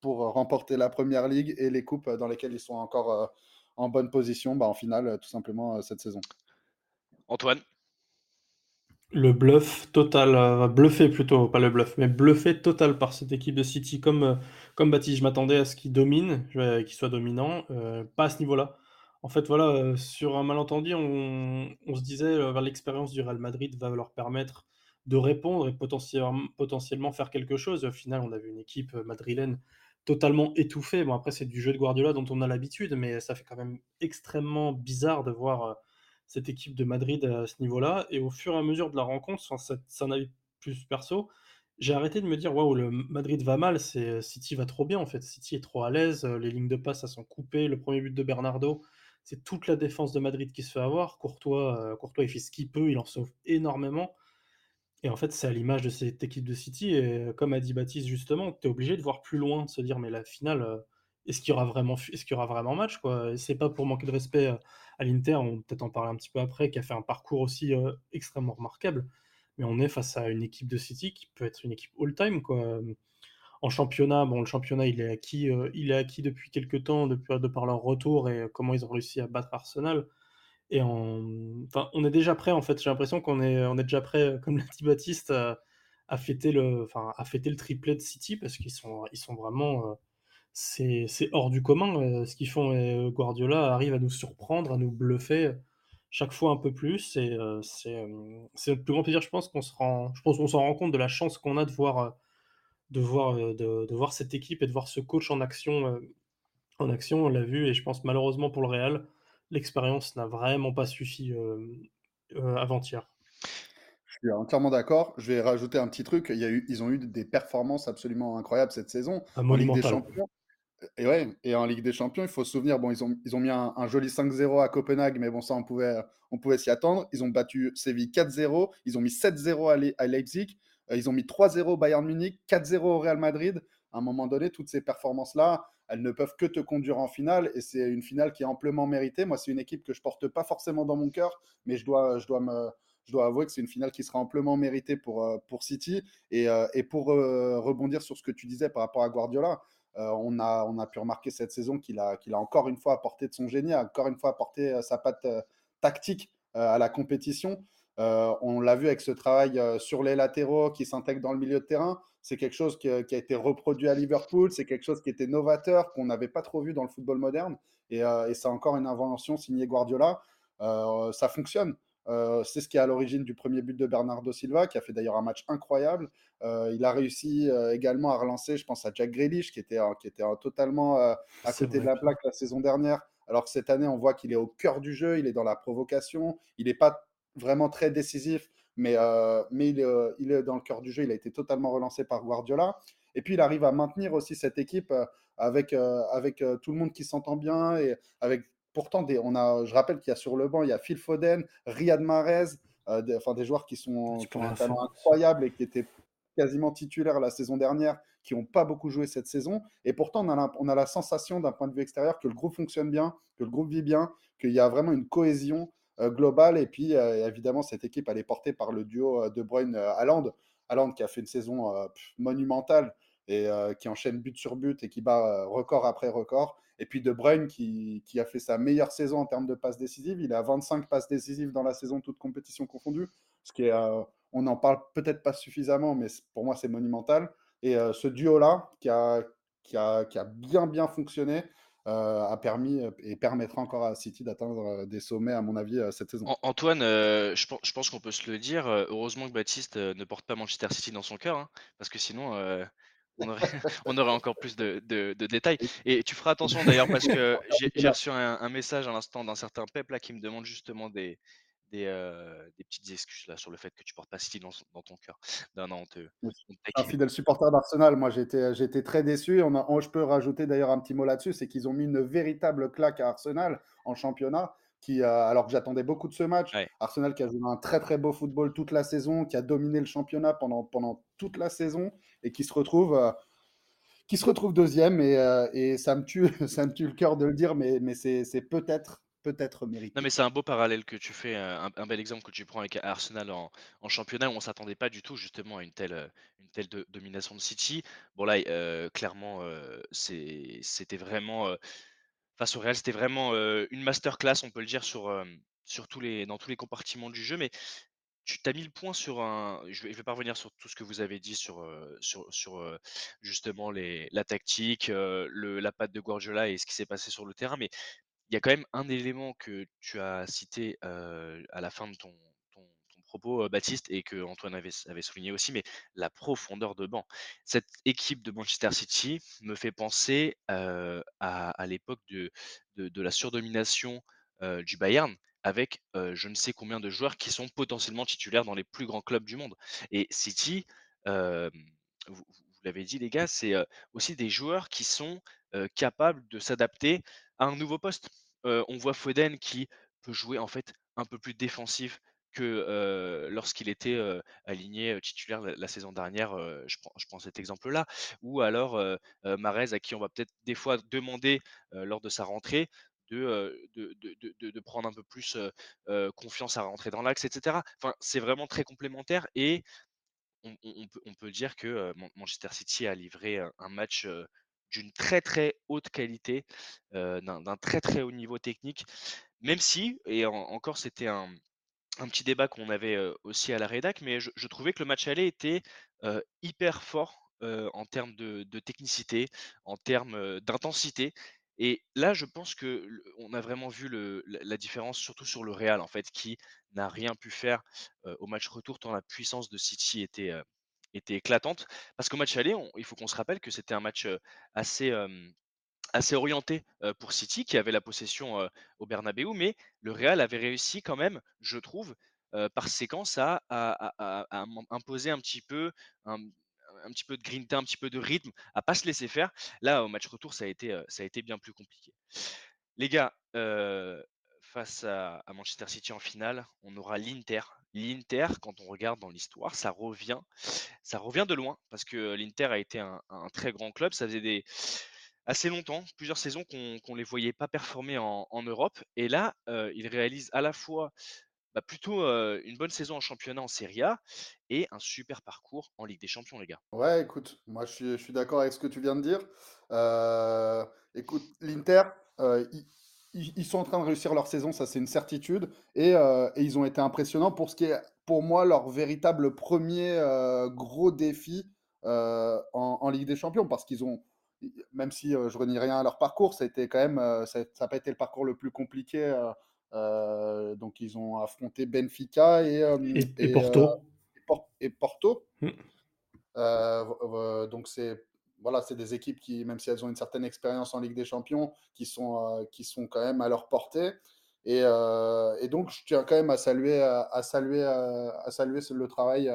pour remporter la Première Ligue et les coupes dans lesquelles ils sont encore en bonne position bah, en finale, tout simplement, cette saison. Antoine? Le bluff total, euh, bluffé plutôt, pas le bluff, mais bluffé total par cette équipe de City. Comme, euh, comme Baptiste, je m'attendais à ce qu'il domine, qu'il soit dominant, euh, pas à ce niveau-là. En fait, voilà, sur un malentendu, on, se disait vers l'expérience du Real Madrid va leur permettre de répondre et potentiellement, faire quelque chose. Au final, on a vu une équipe madrilène totalement étouffée. Bon, après, c'est du jeu de Guardiola dont on a l'habitude, mais ça fait quand même extrêmement bizarre de voir cette équipe de Madrid à ce niveau-là. Et au fur et à mesure de la rencontre, c'est un avis plus perso, j'ai arrêté de me dire waouh, le Madrid va mal, c'est City va trop bien en fait. City est trop à l'aise, les lignes de passe sont coupées. Le premier but de Bernardo, c'est toute la défense de Madrid qui se fait avoir. Courtois, euh, Courtois il fait ce qu'il peut, il en sauve énormément. Et en fait, c'est à l'image de cette équipe de City. Et comme a dit Baptiste justement, tu es obligé de voir plus loin, de se dire mais la finale, euh, est-ce qu'il y aura vraiment, est-ce qu'il y aura vraiment match quoi? C'est pas pour manquer de respect euh, à l'Inter, on peut-être en parler un petit peu après, qui a fait un parcours aussi euh, extrêmement remarquable. Mais on est face à une équipe de City qui peut être une équipe all-time quoi. En championnat, bon, le championnat il est acquis, euh, il est acquis depuis quelques temps, depuis de par leur retour et comment ils ont réussi à battre Arsenal. Et en... enfin, on est déjà prêt en fait. J'ai l'impression qu'on est, on est déjà prêt, comme <laughs> l'a dit Baptiste, à, fêter le, enfin, à fêter le triplé de City parce qu'ils sont, ils sont vraiment c'est hors du commun euh, ce qu'ils font. Et Guardiola arrive à nous surprendre, à nous bluffer chaque fois un peu plus. Et euh, c'est le plus grand plaisir, je pense, qu'on se rend, je pense qu'on s'en rend compte de la chance qu'on a de voir, de voir, de, voir cette équipe et de voir ce coach en action. en action, on l'a vu, et je pense malheureusement pour le Real, l'expérience n'a vraiment pas suffi avant-hier. Je suis entièrement d'accord. Je vais rajouter un petit truc. Il y a eu, ils ont eu des performances absolument incroyables cette saison Un en Ligue des. Champions. Et ouais, et en Ligue des Champions, il faut se souvenir, bon, ils ont, ils ont mis un, joli 5-0 à Copenhague, mais bon, ça, on pouvait, on pouvait s'y attendre. Ils ont battu Séville 4-0, ils ont mis 7-0 à, Le- à Leipzig, euh, ils ont mis 3-0 au Bayern Munich, 4-0 au Real Madrid. À un moment donné, toutes ces performances-là, elles ne peuvent que te conduire en finale, et c'est une finale qui est amplement méritée. Moi, c'est une équipe que je porte pas forcément dans mon cœur, mais je dois, je dois me, je dois avouer que c'est une finale qui sera amplement méritée pour, euh, City. Et, euh, et pour rebondir sur ce que tu disais par rapport à Guardiola, on, a, on a pu remarquer cette saison qu'il a, qu'il a encore une fois apporté de son génie, encore une fois apporté euh, sa patte euh, tactique euh, à la compétition. Euh, on l'a vu avec ce travail euh, sur les latéraux qui s'intègre dans le milieu de terrain. C'est quelque chose qui, a été reproduit à Liverpool, c'est quelque chose qui était novateur, qu'on n'avait pas trop vu dans le football moderne. Et, euh, et c'est encore une invention signée Guardiola. Euh, ça fonctionne. Euh, c'est ce qui est à l'origine du premier but de Bernardo Silva, qui a fait d'ailleurs un match incroyable. Euh, il a réussi euh, également à relancer, je pense à Jack Grealish, qui était, qui était totalement à côté de la plaque la saison dernière. Alors que cette année, on voit qu'il est au cœur du jeu, il est dans la provocation, il n'est pas vraiment très décisif, mais, mais il, est, il est dans le cœur du jeu, il a été totalement relancé par Guardiola. Et puis il arrive à maintenir aussi cette équipe avec, avec tout le monde qui s'entend bien et avec pourtant des, on a, je rappelle qu'il y a sur le banc, il y a Phil Foden, Riyad Mahrez, euh, des, enfin des joueurs qui, sont, qui ont un talent incroyable et qui étaient quasiment titulaires la saison dernière, qui n'ont pas beaucoup joué cette saison. Et pourtant, on a la, on a la sensation d'un point de vue extérieur que le groupe fonctionne bien, que le groupe vit bien, qu'il y a vraiment une cohésion euh, globale. Et puis, euh, évidemment, cette équipe, elle est portée par le duo De Bruyne-Haaland. Haaland qui a fait une saison monumentale et qui enchaîne but sur but et qui bat record après record. Et puis De Bruyne qui, qui, a fait sa meilleure saison en termes de passes décisives. Il a 25 passes décisives dans la saison, toutes compétitions confondues. Ce qui est, euh, on n'en parle peut-être pas suffisamment, mais pour moi, c'est monumental. Et euh, ce duo-là, qui a, qui, a, qui a bien, bien fonctionné, euh, a permis et permettra encore à City d'atteindre des sommets, à mon avis, cette saison. An- Antoine, je, pense, je pense qu'on peut se le dire. heureusement que Baptiste ne porte pas Manchester City dans son cœur, hein, parce que sinon, on aurait, <laughs> <laughs> on aurait encore plus de, de- de détails. Et tu feras attention d'ailleurs, parce que <laughs> j'ai reçu un, un message à l'instant d'un certain Pep là, qui me demande justement des, des, euh, des petites excuses là, sur le fait que tu portes pas City dans, ton cœur. Non, non, on te, on te un fidèle supporter d'Arsenal. Moi, été très déçu. On a, on- je peux rajouter d'ailleurs un petit mot là-dessus, c'est qu'ils ont mis une véritable claque à Arsenal en championnat. Qui, euh, alors que j'attendais beaucoup de ce match, Ouais. Arsenal qui a joué un très très beau football toute la saison, qui a dominé le championnat pendant, pendant toute la saison et qui se retrouve, euh, qui se retrouve deuxième. Et, euh, et ça, me tue, <laughs> ça me tue le cœur de le dire, mais, c'est peut-être peut-être mérité. Non, mais c'est un beau parallèle que tu fais, euh, un, bel exemple que tu prends avec Arsenal en, championnat où on s'attendait pas du tout justement à une telle, une telle domination de City. Bon là, clairement, c'était vraiment face au Real, c'était vraiment une masterclass, on peut le dire sur, sur tous les, dans tous les compartiments du jeu. Mais tu t'as mis le point sur un. Je vais, je vais pas revenir sur tout ce que vous avez dit sur, euh, sur, sur euh, justement la tactique, euh, la patte de Guardiola et ce qui s'est passé sur le terrain, mais il y a quand même un élément que tu as cité à la fin de ton, propos, Baptiste, et que Antoine avait, souligné aussi, mais la profondeur de banc. Cette équipe de Manchester City me fait penser à, l'époque de, de, la surdomination du Bayern avec euh, je ne sais combien de joueurs qui sont potentiellement titulaires dans les plus grands clubs du monde. Et City, euh, vous, vous l'avez dit les gars, c'est euh, aussi des joueurs qui sont capables de s'adapter à un nouveau poste. On voit Foden qui peut jouer en fait un peu plus défensif que euh, lorsqu'il était euh, aligné euh, titulaire la, la saison dernière. je, prends, je prends cet exemple-là. Ou alors Mahrez, à qui on va peut-être des fois demander lors de sa rentrée de, de, de, prendre un peu plus confiance à rentrer dans l'axe, etc. Enfin, c'est vraiment très complémentaire et on, peut, dire que Man- Manchester City a livré un, match d'une très très haute qualité, d'un très très haut niveau technique, même si, et en- encore c'était un, un petit débat qu'on avait aussi à la rédac, mais je, trouvais que le match aller était hyper fort en termes de, technicité, en termes d'intensité. Et là, je pense que on a vraiment vu la, différence, surtout sur le Real, en fait, qui n'a rien pu faire au match retour, tant la puissance de City était, éclatante. Parce qu'au match aller, il faut qu'on se rappelle que c'était un match assez, orienté pour City, qui avait la possession au Bernabeu, mais le Real avait réussi quand même, je trouve, par séquence à, imposer un petit peu petit peu de grinta, un petit peu de rythme, à pas se laisser faire. Là, au match retour, ça a été, ça a été bien plus compliqué. Les gars, face à, Manchester City en finale, on aura l'Inter. L'Inter, quand on regarde dans l'histoire, ça revient, ça revient de loin parce que l'Inter a été un, très grand club. Ça faisait des, assez longtemps, plusieurs saisons qu'on ne les voyait pas performer en, Europe. Et là, ils réalisent à la fois bah, plutôt une bonne saison en championnat en Serie A et un super parcours en Ligue des Champions, les gars. Ouais, écoute, moi je suis, d'accord avec ce que tu viens de dire. écoute, l'Inter, ils, sont en train de réussir leur saison, ça c'est une certitude. Et, ils ont été impressionnants pour ce qui est, pour moi, leur véritable premier gros défi en, Ligue des Champions, parce qu'ils ont, même si je renie rien à leur parcours, ça quand même, ça n'a pas été le parcours le plus compliqué euh, donc ils ont affronté Benfica et, euh, et, Porto. et, Porto. Hmm. Euh, donc c'est voilà, c'est des équipes qui, même si elles ont une certaine expérience en Ligue des Champions, qui sont, qui sont quand même à leur portée. Et, et, donc, je tiens quand même à saluer, à, saluer, à saluer le travail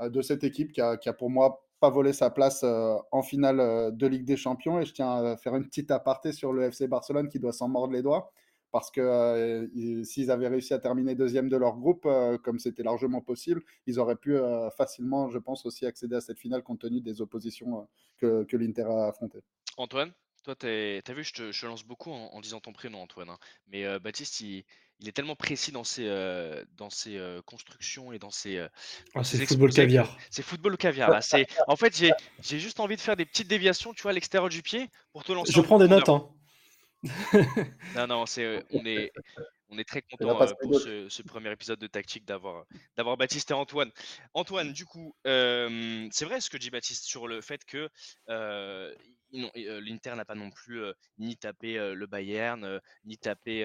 de cette équipe qui a, qui a, pour moi pas volé sa place en finale de Ligue des Champions. Et je tiens à faire une petite aparté sur le FC Barcelone qui doit s'en mordre les doigts parce que euh, s'ils avaient réussi à terminer deuxième de leur groupe, euh, comme c'était largement possible, ils auraient pu euh, facilement, je pense, aussi accéder à cette finale compte tenu des oppositions que, que l'Inter a affrontées. Antoine, toi, tu as vu, je te, lance beaucoup en, disant ton prénom, Antoine. Hein. mais Baptiste, il, est tellement précis dans ses, dans ses constructions et dans ses. Ah, c'est football caviar. C'est football caviar. Là. En fait, j'ai juste envie de faire des petites déviations, tu vois, à l'extérieur du pied pour te lancer. Je prends des notes. Hein. Non, non, c'est, euh, on, est, on est très content euh, pour ce, premier épisode de Tactique d'avoir, d'avoir Baptiste et Antoine. Antoine, du coup, c'est vrai ce que dit Baptiste sur le fait que l'Inter n'a pas non plus ni tapé le Bayern, ni tapé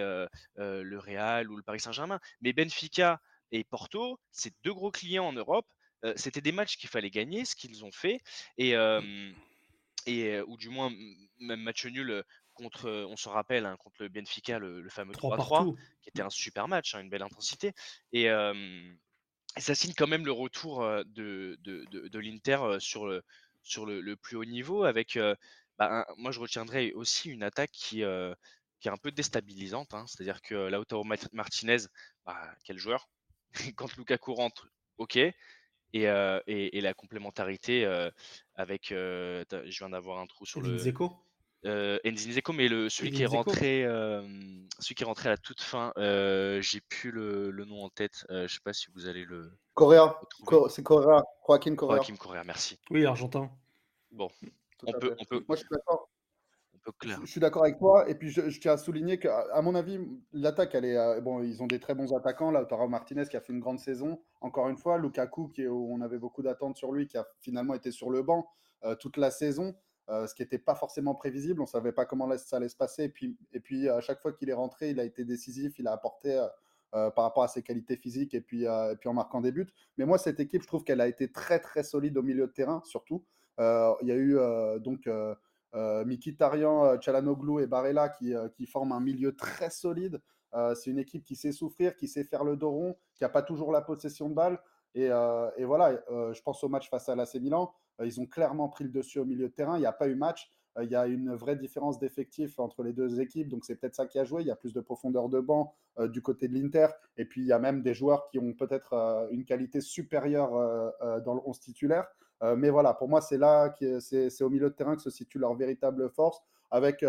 le Real ou le Paris Saint-Germain. Mais Benfica et Porto, c'est deux gros clients en Europe. c'était des matchs qu'il fallait gagner, ce qu'ils ont fait. Et. et ou du moins même match nul contre, on se rappelle, hein, contre le Benfica, le, fameux 3-3, qui était un super match, hein, une belle intensité. Et, ça signe quand même le retour de, de, l'Inter sur, le, sur le, plus haut niveau, avec, bah, moi je retiendrai aussi une attaque qui, qui est un peu déstabilisante. Hein. C'est-à-dire que Lautaro Martinez, bah, quel joueur <laughs> Quand Lukaku rentre, ok. Et, et, la complémentarité avec, je viens d'avoir un trou sur le. Euh, mais le, celui, qui est rentré, euh, celui qui est rentré à la toute fin, euh, j'ai plus le, le, nom en tête. Euh, je sais pas si vous allez le. Correa, c'est Correa, Joaquin Correa. Joaquin Correa, merci. Oui, argentin. Bon, on peut, on peut, Moi, je suis d'accord. Je suis d'accord avec toi. Et puis, je, tiens à souligner qu'à mon avis, l'attaque, elle est. bon, ils ont des très bons attaquants. Là, Lautaro Martinez qui a fait une grande saison. Encore une fois, Lukaku, qui, où on avait beaucoup d'attentes sur lui, qui a finalement été sur le banc toute la saison. Euh, ce qui n'était pas forcément prévisible. On ne savait pas comment ça allait se passer. Et puis, et puis à chaque fois qu'il est rentré, il a été décisif, il a apporté euh, euh, par rapport à ses qualités physiques et puis, en marquant des buts. Mais moi, cette équipe, je trouve qu'elle a été très, très solide au milieu de terrain, surtout. il y a eu donc Mikitarian, Chalanoglu et Barella qui, qui forment un milieu très solide. c'est une équipe qui sait souffrir, qui sait faire le dos rond, qui n'a pas toujours la possession de balle. Et, et voilà, je pense au match face à l'AC Milan. Euh, ils ont clairement pris le dessus au milieu de terrain. Il n'y a pas eu match. Euh, il y a une vraie différence d'effectifs entre les deux équipes. Donc, c'est peut-être ça qui a joué. Il y a plus de profondeur de banc euh, du côté de l'Inter. Et puis, il y a même des joueurs qui ont peut-être une qualité supérieure dans le 11 titulaire. mais voilà, pour moi, c'est là, c'est au milieu de terrain que se situe leur véritable force, avec,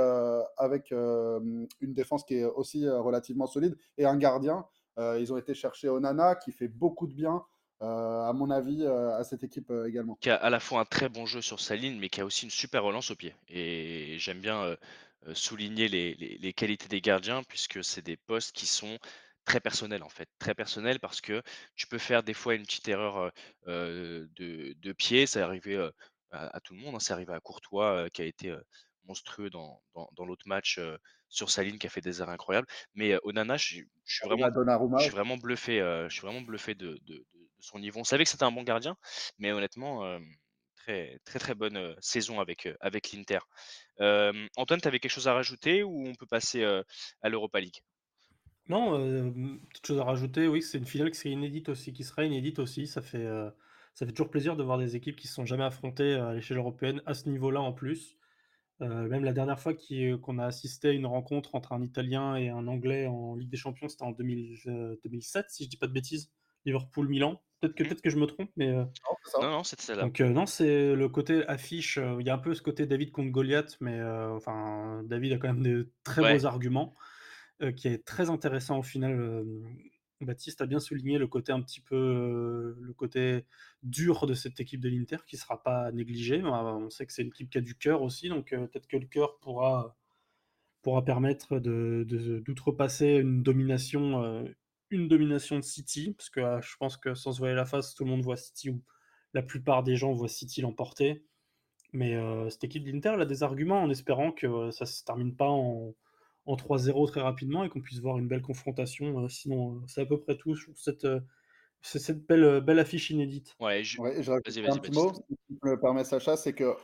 avec une défense qui est aussi relativement solide et un gardien. ils ont été chercher Onana, qui fait beaucoup de bien. Euh, à mon avis, euh, à cette équipe euh, également. Qui a à la fois un très bon jeu sur sa ligne, mais qui a aussi une super relance au pied. Et j'aime bien souligner les, qualités des gardiens, puisque c'est des postes qui sont très personnels en fait, très personnels parce que tu peux faire des fois une petite erreur de, pied, ça arrivé à, tout le monde, hein. c'est arrivé à Courtois qui a été monstrueux dans, l'autre match sur sa ligne qui a fait des arrêts incroyables. Mais Onana, je, suis vraiment, je suis vraiment bluffé, je suis vraiment bluffé de, On savait que c'était un bon gardien, mais honnêtement, très, très très bonne saison avec, avec l'Inter. Antoine, tu avais quelque chose à rajouter ou on peut passer à l'Europa League? Non, petite chose à rajouter, oui, c'est une finale qui serait inédite aussi qui sera inédite aussi. Ça fait, ça fait toujours plaisir de voir des équipes qui se sont jamais affrontées à l'échelle européenne à ce niveau-là en plus. Euh, même la dernière fois qu'on a assisté à une rencontre entre un Italien et un Anglais en Ligue des Champions, c'était en 2007, si je dis pas de bêtises. Liverpool-Milan. Peut-être que, Mmh. peut que je me trompe, mais. Non, c'est ça. Non, non, c'était celle-là. Donc, non, c'est le côté affiche. Il y a un peu ce côté David contre Goliath, mais enfin, David a quand même de très Ouais. beaux arguments, qui est très intéressant au final. Baptiste a bien souligné le côté un petit peu, le côté dur de cette équipe de l'Inter qui sera pas négligé. On sait que c'est une équipe qui a du cœur aussi, donc peut-être que le cœur pourra pourra permettre de de d'outrepasser une domination, une domination de City. Parce que, je pense que sans se voiler la face, tout le monde voit City ou la plupart des gens voient City l'emporter. Mais, cette équipe d'Inter, elle a des arguments en espérant que ça se termine pas en en 3-0 très rapidement et qu'on puisse voir une belle confrontation. sinon, c'est à peu près tout sur cette, belle, belle affiche inédite. Ouais, je Ouais, je vas-y, rajouterais vas-y, un petit mot, si tu me le permets Sacha, c'est que,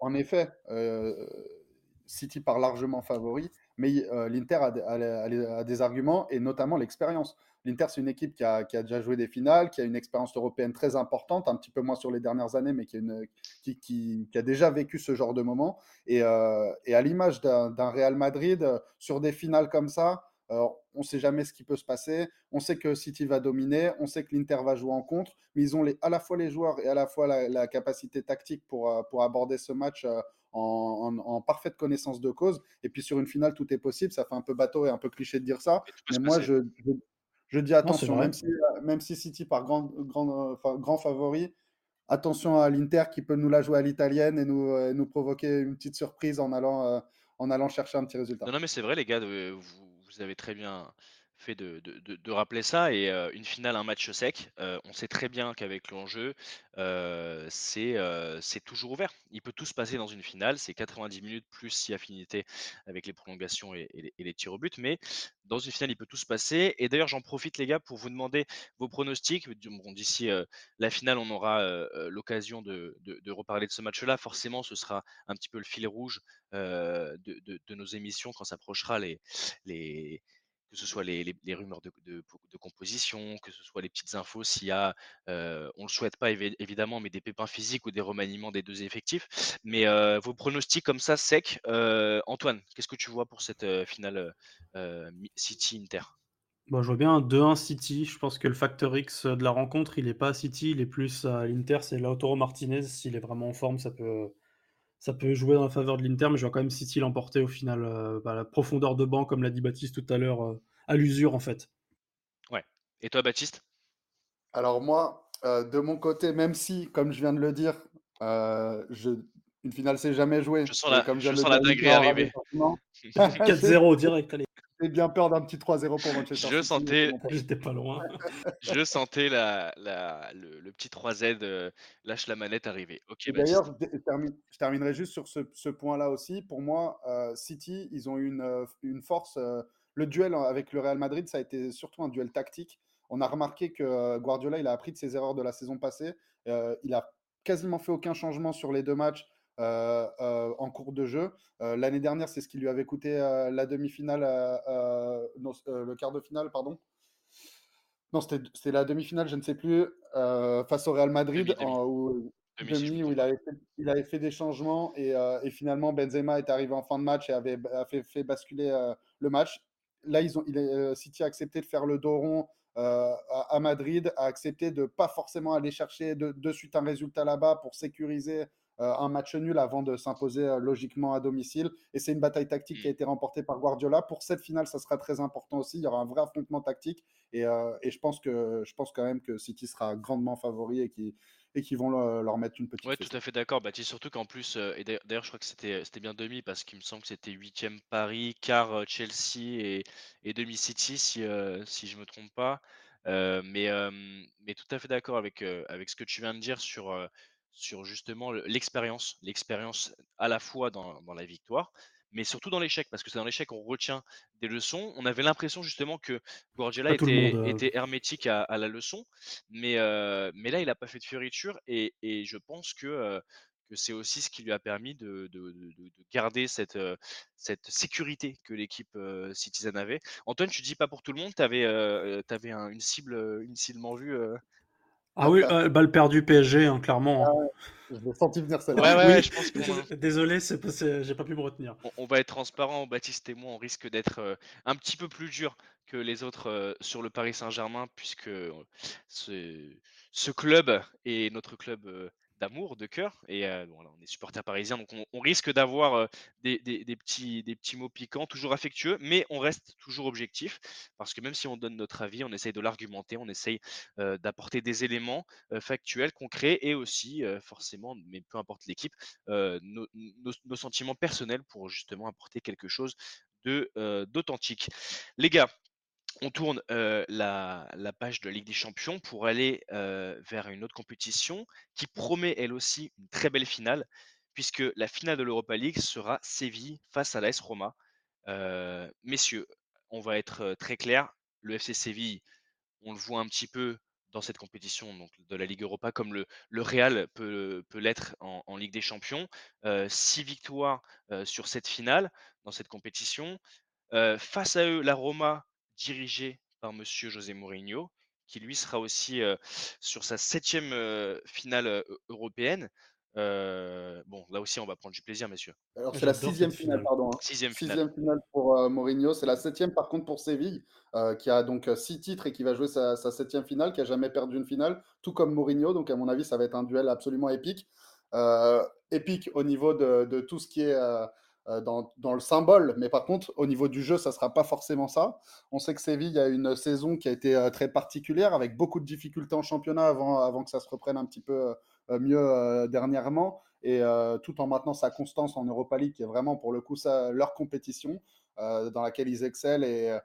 en effet, City part largement favori, mais heu, l'Inter a des arguments et notamment l'expérience. L'Inter, c'est une équipe qui a déjà joué des finales, qui a une expérience européenne très importante, un petit peu moins sur les dernières années, mais qui a déjà vécu ce genre de moment et et à l'image d'un Real Madrid, heu, sur des finales comme ça, on ne sait jamais ce qui peut se passer. On sait que City va dominer, on sait que l'Inter va jouer en contre, mais ils ont les à la fois les joueurs et à la fois la la capacité tactique pour, heu, pour aborder ce match, heu, en en en parfaite connaissance de cause et puis sur une finale, tout est possible. Ça fait un peu bateau et un peu cliché de dire ça, mais moi je je je dis attention, vrai. même si, heu, même si City part grand grand, enfin grand favori, attention à l'Inter qui peut nous la jouer à l'italienne et nous, nous provoquer une petite surprise en allant, en allant chercher un petit résultat. Non, non, mais c'est vrai les gars, de vous vous avez très bien de rappeler ça et heu, une finale, un match sec, heu, on sait très bien qu'avec l'enjeu, c'est, heu, c'est toujours ouvert. Il peut tout se passer dans une finale, c'est 90 minutes plus si affinité avec les prolongations et les tirs au but, mais dans une finale, il peut tout se passer et d'ailleurs, j'en profite les gars pour vous demander vos pronostics. Bon, d'ici, la finale, on aura, l'occasion de reparler de ce match-là. Forcément, ce sera un petit peu le fil rouge, de nos émissions quand s'approchera les les que ce soit les rumeurs de composition, que ce soit les petites infos s'il y a, heu, on le souhaite pas évi évidemment, mais des pépins physiques ou des remaniements des 2 effectifs. Mais, heu, vos pronostics comme ça secs, heu, Antoine, qu'est-ce que tu vois pour cette, finale, City-Inter? Bah, je vois bien un 2-1 City. Je pense que le facteur X de la rencontre, il est pas City, il est plus à l'Inter. C'est Lautaro Martinez. S'il est vraiment en forme, ça peut, ça peut jouer dans la faveur de l'Inter, mais je vois quand même City l'emporter au final. euh, bah, la profondeur de banc, comme l'a dit Baptiste tout à l'heure, euh, à l'usure en fait. Ouais. Et toi, Baptiste? Alors moi, heu, de mon côté, même si, comme je viens de le dire, je une finale, c'est jamais joué Je sens la comme je viens je de le sens dire, la dinguerie arriver. sentiments. J'ai 4-0 direct, allez. J'ai bien peur d'un petit 3-0 pour Manchester Je City, sentais. J'étais pas loin. <laughs> je sentais la la le le petit 3Z, heu, lâche la manette arriver. Et d'ailleurs, je, dé- je termine- je terminerai juste sur ce, ce point-là aussi. Pour moi, euh, City, ils ont eu une, euh, une force. euh, le duel avec le Real Madrid, ça a été surtout un duel tactique. On a remarqué que euh, Guardiola, il a appris de ses erreurs de la saison passée. Euh, il a quasiment fait aucun changement sur les deux matchs euh, euh, en cours de jeu. Euh, L'année dernière, c'est ce qui lui avait coûté euh, la demi-finale, euh, euh, non, euh, le quart de finale, pardon. Non, c'était la demi-finale, je ne sais plus, euh, face au Real Madrid, Demi, demi. en, où, Demi, il avait fait, il avait fait des changements et, euh, et finalement Benzema est arrivé en fin de match et avait fait, basculer euh, le match. Là, ils ont, il est, euh, City a accepté de faire le dos rond euh, à, à Madrid, a accepté de pas forcément aller chercher de, de suite un résultat là-bas pour sécuriser euh, un match nul avant de s'imposer euh, logiquement à domicile. Et c'est une bataille tactique qui a Mmh. été remportée par Guardiola. Pour cette finale, ça sera très important aussi. Il y aura un vrai affrontement tactique. Et, euh, et je, pense que, je pense quand même que City sera grandement favori et qu'ils et qu'ils vont le- leur mettre une petite Ouais, tout à fait d'accord, Baptiste. Surtout qu'en plus, et d'ailleurs je crois que c'était c'était bien demi parce qu'il me semble que c'était huitième Paris, quart, Chelsea et et demi City si, si je me trompe pas. Mais, mais tout à fait d'accord avec, avec ce que tu viens de dire sur, sur justement le l'expérience. L'expérience à la fois dans dans la victoire, mais surtout dans l'échec. Parce que c'est dans l'échec qu'on retient des leçons. On avait l'impression justement que Guardiola monde. était euh, était hermétique à à la leçon mais, heu, mais là, il a pas fait de fioriture et et je pense que, heu, que c'est aussi ce qui lui a permis de, garder cette, cette sécurité que l'équipe Citizen avait. Antoine, tu dis pas pour tout le monde, tu avais, avais une, cible, une cible en vue ah oui, euh, balle perdue PSG, hein, clairement. Ah je l'ai senti venir Ouais, ouais, je pense que... <laughs> Désolé, j'ai pas pu me retenir. On, va être transparent, Baptiste et moi, on risque d'être euh, un petit peu plus dur que les autres euh, sur le Paris Saint-Germain, puisque ce, ce, club est notre club d'amour, de cœur. Et euh, on est supporter parisien, donc on, risque d'avoir euh, des, petits, des petits mots piquants, toujours affectueux, mais on reste toujours objectif, parce que même si on donne notre avis, on essaye de l'argumenter, on essaye euh, d'apporter des éléments factuels, concrets, et aussi, forcément, mais peu importe l'équipe, nos, sentiments personnels pour justement apporter quelque chose d'authentique. Les gars, on tourne la, page de Ligue des Champions pour aller vers une autre compétition qui promet elle aussi une très belle finale, puisque la finale de l'Europa League sera Séville face à l'AS Roma. messieurs, on va être très clair, le FC Séville, on le voit un petit peu dans cette compétition de la Ligue Europa comme le, Real peut l'être en, Ligue des Champions. six victoires sur cette finale dans cette compétition. face à eux, la Roma dirigé par Monsieur José Mourinho, qui lui sera aussi sur sa septième finale européenne. bon, là aussi, on va prendre du plaisir, messieurs. Alors, c'est la sixième finale, pardon. Hein. Sixième, finale. pour Mourinho. C'est la septième, par contre, pour Séville, qui a donc six titres et qui va jouer sa, septième finale, qui a jamais perdu une finale, tout comme Mourinho. Donc, à mon avis, ça va être un duel absolument épique. épique au niveau de, de, tout ce qui est euh, dans, dans, le symbole, mais par contre, au niveau du jeu, ça ne sera pas forcément ça. On sait que Séville a une saison qui a été euh, très particulière, avec beaucoup de difficultés en championnat avant, avant que ça se reprenne un petit peu euh, mieux dernièrement, et tout en maintenant sa constance en Europa League, qui est vraiment pour le coup leur compétition, dans laquelle ils excellent et,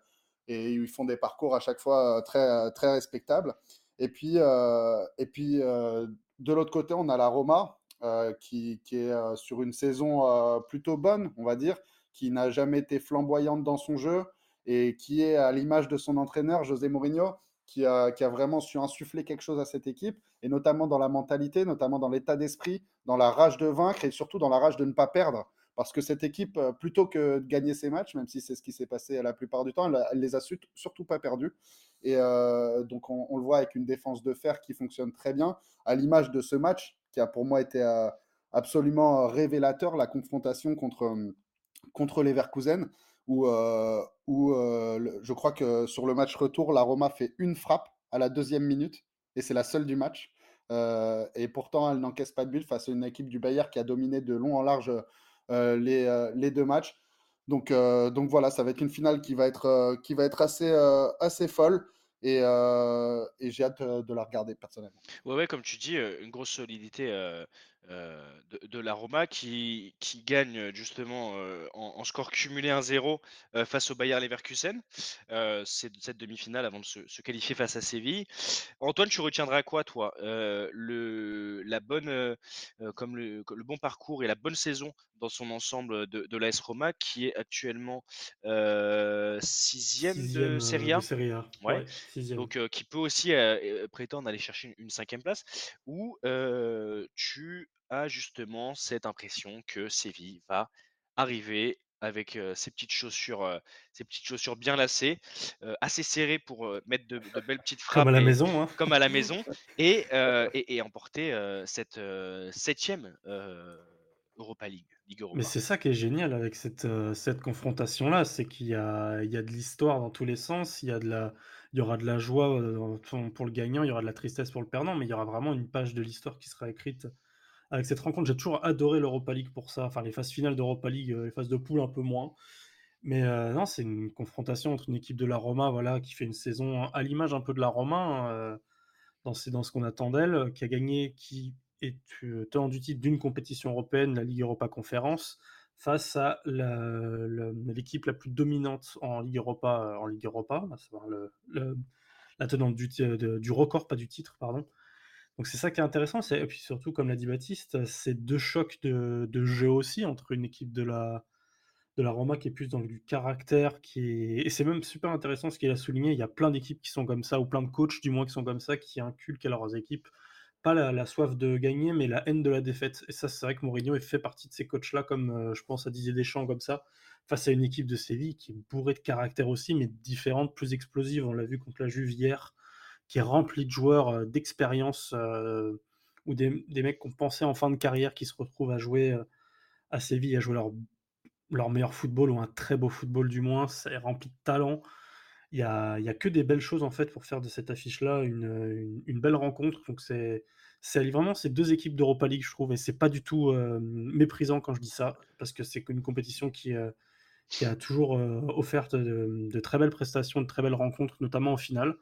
et, ils font des parcours à chaque fois très, très respectables. Et puis, et puis de l'autre côté, on a la Roma, euh, qui, est euh, sur une saison euh, plutôt bonne, on va dire, qui n'a jamais été flamboyante dans son jeu et qui est à l'image de son entraîneur, José Mourinho, qui a, vraiment su insuffler quelque chose à cette équipe, et notamment dans la mentalité, notamment dans l'état d'esprit, dans la rage de vaincre et surtout dans la rage de ne pas perdre. Parce que cette équipe, plutôt que de gagner ses matchs, même si c'est ce qui s'est passé la plupart du temps, elle, elle les a surtout pas perdus. Et donc on, on, le voit avec une défense de fer qui fonctionne très bien, à l'image de ce match qui a pour moi été euh, absolument révélateur, la confrontation contre, euh, contre Leverkusen, où, euh, où je crois que sur le match retour, la Roma fait une frappe à la deuxième minute, et c'est la seule du match. et pourtant, elle n'encaisse pas de but face à une équipe du Bayern qui a dominé de long en large les, les, deux matchs. Donc, donc voilà, ça va être une finale qui va être, qui va être assez, assez folle. Et, j'ai hâte de la regarder personnellement. Ouais, ouais, comme tu dis, une grosse solidité de, de, la Roma qui, qui gagne justement en, score cumulé 1-0 face au Bayer Leverkusen. C'est cette demi-finale avant de se, qualifier face à Séville. Antoine, tu retiendras quoi, toi le, la bonne, comme le, le, bon parcours et la bonne saison dans son ensemble de, de l'AS Roma qui est actuellement sixième, de Serie A? Ouais. Donc qui peut aussi prétendre aller chercher une, cinquième place. Ou tu as justement cette impression que Séville va arriver avec ses petites chaussures, ses petites chaussures bien lacées, assez serrées pour mettre de, belles petites frappes, comme à la maison, hein. comme à la maison, et, <laughs> et, et emporter cette septième Europa League. Mais c'est ça qui est génial avec cette, cette confrontation-là, c'est qu'il y a, il y a de l'histoire dans tous les sens, il y, a de la, il y aura de la joie pour le gagnant, il y aura de la tristesse pour le perdant, mais il y aura vraiment une page de l'histoire qui sera écrite avec cette rencontre. J'ai toujours adoré l'Europa League pour ça, enfin les phases finales d'Europa League, euh, les phases de poule un peu moins. Mais non, c'est une confrontation entre une équipe de la Roma voilà, qui fait une saison à l'image un peu de la Roma, hein, dans, dans ce qu'on attend d'elle, qui a gagné, qui et tu tenant du titre d'une compétition européenne, la Ligue Europa Conférence, face à l'équipe la, plus dominante en Ligue Europa, en Ligue Europa à savoir la tenante du, record, pas du titre, pardon. Donc c'est ça qui est intéressant, et puis surtout, comme l'a dit Baptiste, c'est deux chocs de, jeu aussi entre une équipe de la, Roma qui est plus dans du caractère, et c'est même super intéressant ce qu'il a souligné, il y a plein d'équipes qui sont comme ça, ou plein de coachs du moins qui sont comme ça, qui inculquent à leurs équipes pas la, soif de gagner, mais la haine de la défaite. Et ça, c'est vrai que Mourinho fait partie de ces coachs-là, comme euh, je pense à Didier Deschamps, comme ça, face à une équipe de Séville qui est bourrée de caractère aussi, mais différente, plus explosive. On l'a vu contre la Juve hier, qui est remplie de joueurs d'expérience, ou des, mecs qu'on pensait en fin de carrière qui se retrouvent à jouer à Séville, à jouer leur, leur meilleur football, ou un très beau football du moins. C'est rempli de talent. Il y a, a, que des belles choses en fait pour faire de cette affiche-là une, une, belle rencontre. Donc c'est vraiment ces deux équipes d'Europa League, je trouve, et c'est pas du tout méprisant quand je dis ça, parce que c'est une compétition qui, qui a toujours offert de, très belles prestations, de très belles rencontres, notamment en finale.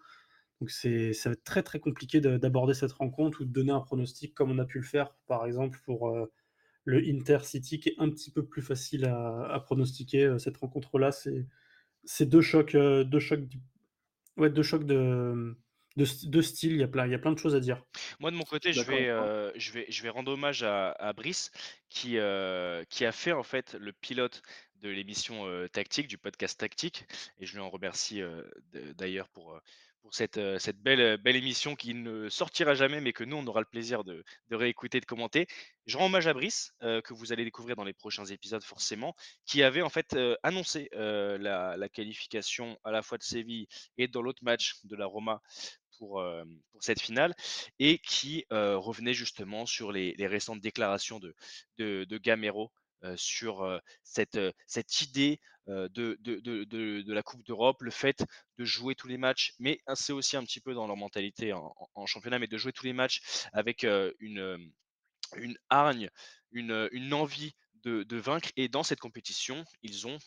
Donc c'est ça va être très très compliqué d'aborder cette rencontre ou de donner un pronostic comme on a pu le faire, par exemple pour le Inter City, qui est un petit peu plus facile à, à pronostiquer. Cette rencontre-là, c'est c'est deux chocs, euh, deux chocs, ouais, deux chocs de, de, style. Il y a plein, il y a plein de choses à dire. Moi de mon côté, je vais, euh, je vais, je vais rendre hommage à, à Brice qui, euh, qui a fait en fait le pilote de l'émission tactique, du podcast tactique, et je lui en remercie d'ailleurs pour cette, euh, euh, belle émission qui ne sortira jamais, mais que nous, on aura le plaisir de, de réécouter, de commenter. Je rends hommage à Brice, euh, que vous allez découvrir dans les prochains épisodes forcément, qui avait en fait annoncé la, qualification à la fois de Séville et dans l'autre match de la Roma pour, cette finale, et qui revenait justement sur les, récentes déclarations de Gamero sur cette, cette idée de, de, de, de, la Coupe d'Europe, le fait de jouer tous les matchs, mais c'est aussi un petit peu dans leur mentalité en, en, championnat, mais de jouer tous les matchs avec une, une hargne, une, une envie de, de, vaincre. Et dans cette compétition, ils ont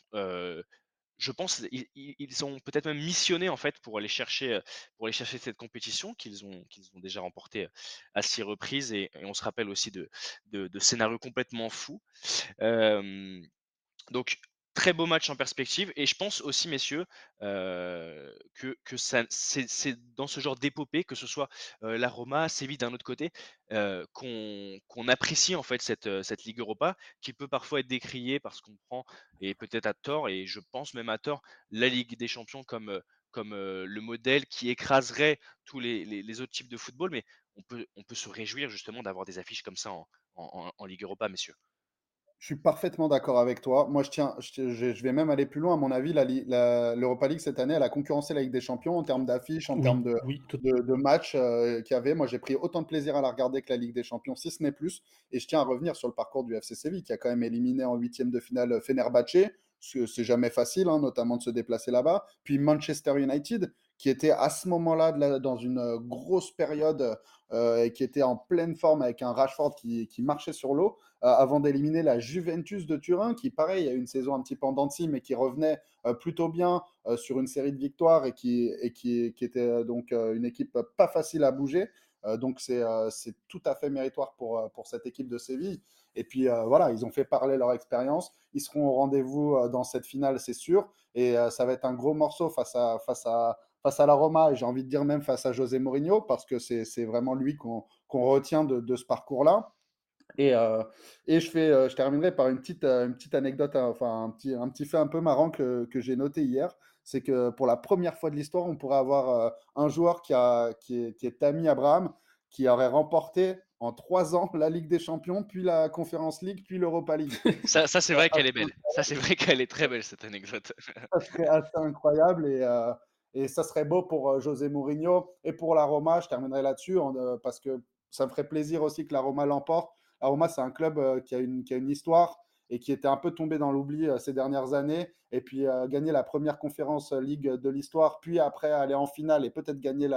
je pense ils, sont peut-être même missionnés en fait pour aller chercher pour aller chercher cette compétition qu'ils ont qu'ils ont déjà remporté à six reprises et, on se rappelle aussi de de, scénarios complètement fous. donc très beau match en perspective. Et je pense aussi, messieurs, euh, que, c'est dans ce genre d'épopée, que ce soit euh, la Roma, Séville d'un autre côté, euh, qu'on apprécie en fait cette, cette Ligue Europa, qui peut parfois être décriée parce qu'on prend, et peut-être à tort, et je pense même à tort, la Ligue des Champions comme, le modèle qui écraserait tous les, autres types de football. Mais on peut, on peut se réjouir justement d'avoir des affiches comme ça en Ligue Europa, messieurs. Je suis parfaitement d'accord avec toi. Moi, je tiens, je, vais même aller plus loin. À mon avis, l'Europa League cette année, elle a concurrencé la Ligue des Champions en termes d'affiches, en termes de, de, matchs euh, qu'il y avait. Moi, j'ai pris autant de plaisir à la regarder que la Ligue des Champions, si ce n'est plus. Et je tiens à revenir sur le parcours du FC Séville, qui a quand même éliminé en huitième de finale Fenerbahce. C'est jamais facile, hein, notamment de se déplacer là-bas. Puis Manchester United, qui était à ce moment-là dans une euh, grosse période euh, et qui était en pleine forme avec un Rashford qui, marchait sur l'eau, euh, avant d'éliminer la Juventus de Turin, qui, pareil, a eu une saison un petit peu en dents mais qui revenait plutôt bien sur une série de victoires et qui, était donc une équipe pas facile à bouger. donc c'est tout à fait méritoire pour, cette équipe de Séville. Et puis voilà, ils ont fait parler leur expérience. Ils seront au rendez-vous dans cette finale, c'est sûr. Et ça va être un gros morceau face à, face à la Roma, et j'ai envie de dire même face à José Mourinho, parce que c'est vraiment lui qu'on retient de, de ce parcours-là. Et, euh, et, je, fais, euh, je terminerai par une petite, euh, une petite anecdote, hein, enfin un petit, un petit fait un peu marrant que, que j'ai noté hier. C'est que pour la première fois de l'histoire, on pourrait avoir un joueur qui, a, qui, est, qui est Tammy Abraham, qui aurait remporté en trois ans la Ligue des Champions, puis la Conference League, puis l'Europa League. <laughs> Ça, ça c'est vrai qu'elle est belle. Ça, c'est vrai qu'elle est très belle, cette anecdote. ça serait assez incroyable. Et, et ça serait beau pour euh, José Mourinho et pour la Roma. Je terminerai là-dessus euh, parce que ça me ferait plaisir aussi que la Roma l'emporte. La Roma, c'est un club euh, qui a, une, qui a une histoire et qui était un peu tombé dans l'oubli ces dernières années. Et puis gagner la première conférence Ligue de l'histoire, puis après aller en finale et peut-être gagner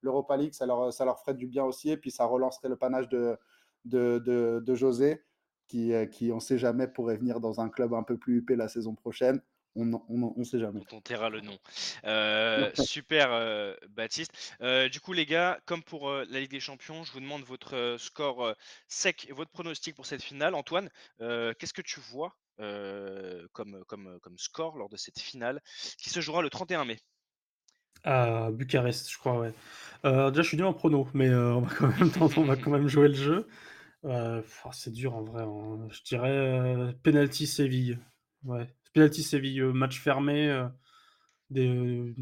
l'Europa League, ça leur, ferait du bien aussi. Et puis ça relancerait le panache de, de, de, de José, qui, qui, on ne sait jamais, pourrait venir dans un club un peu plus huppé la saison prochaine on ne sait jamais. On taira le nom. Euh, <laughs> super, euh, Baptiste. Euh, du coup, les gars, comme pour la Ligue des Champions, je vous demande votre score sec et votre pronostic pour cette finale. Antoine, qu'est-ce que tu vois comme, comme, comme score lors de cette finale qui se jouera le 31 mai? À Bucarest, je crois, ouais. déjà, je suis nul en prono, mais on, va quand même, on va quand même jouer le jeu. Oh, c'est dur en vrai. Hein. Je dirais penalty Séville. Ouais. Penalty Séville, euh, match fermé, euh, des,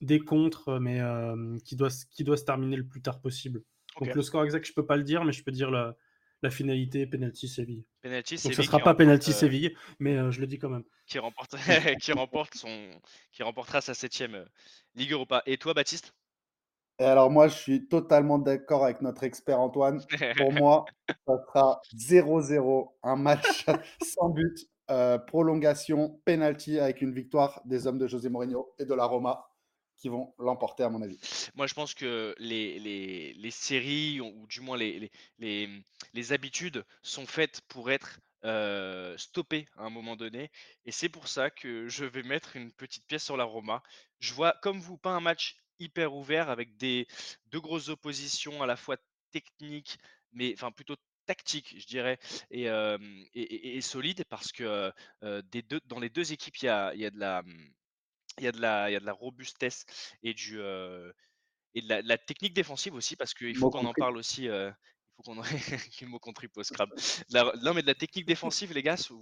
des contres, mais euh, qui, doit, qui doit se terminer le plus tard possible. Donc le score exact, je peux pas le dire, mais je peux dire la, la finalité penalty Séville. Penalty, Donc ça sera pas penalty Séville, mais je le dis quand même. Qui remporte, <laughs> qui remporte son, qui remportera sa septième Ligue Europa. Et toi, Baptiste? Et alors moi, je suis totalement d'accord avec notre expert Antoine. Pour <laughs> moi, ça sera 0-0, un match <laughs> sans but, euh, prolongation, penalty avec une victoire des hommes de José Mourinho et de la Roma qui vont l'emporter à mon avis. Moi, je pense que les, les, les séries, ou du moins les, les, les, habitudes, sont faites pour être euh, stoppées à un moment donné. Et c'est pour ça que je vais mettre une petite pièce sur la Roma. Je vois, comme vous, pas un match hyper ouvert avec des deux grosses oppositions à la fois techniques, mais enfin plutôt tactiques, je dirais, et, et, solides parce que des deux, dans les deux équipes, il y a, il y a de la il y a de la, il y a de la robustesse et du et de la, technique défensive aussi parce qu'il faut qu'on en parle aussi. il faut qu'on ait <laughs> mot contre au scrap. non mais de la technique défensive, les gars, vous,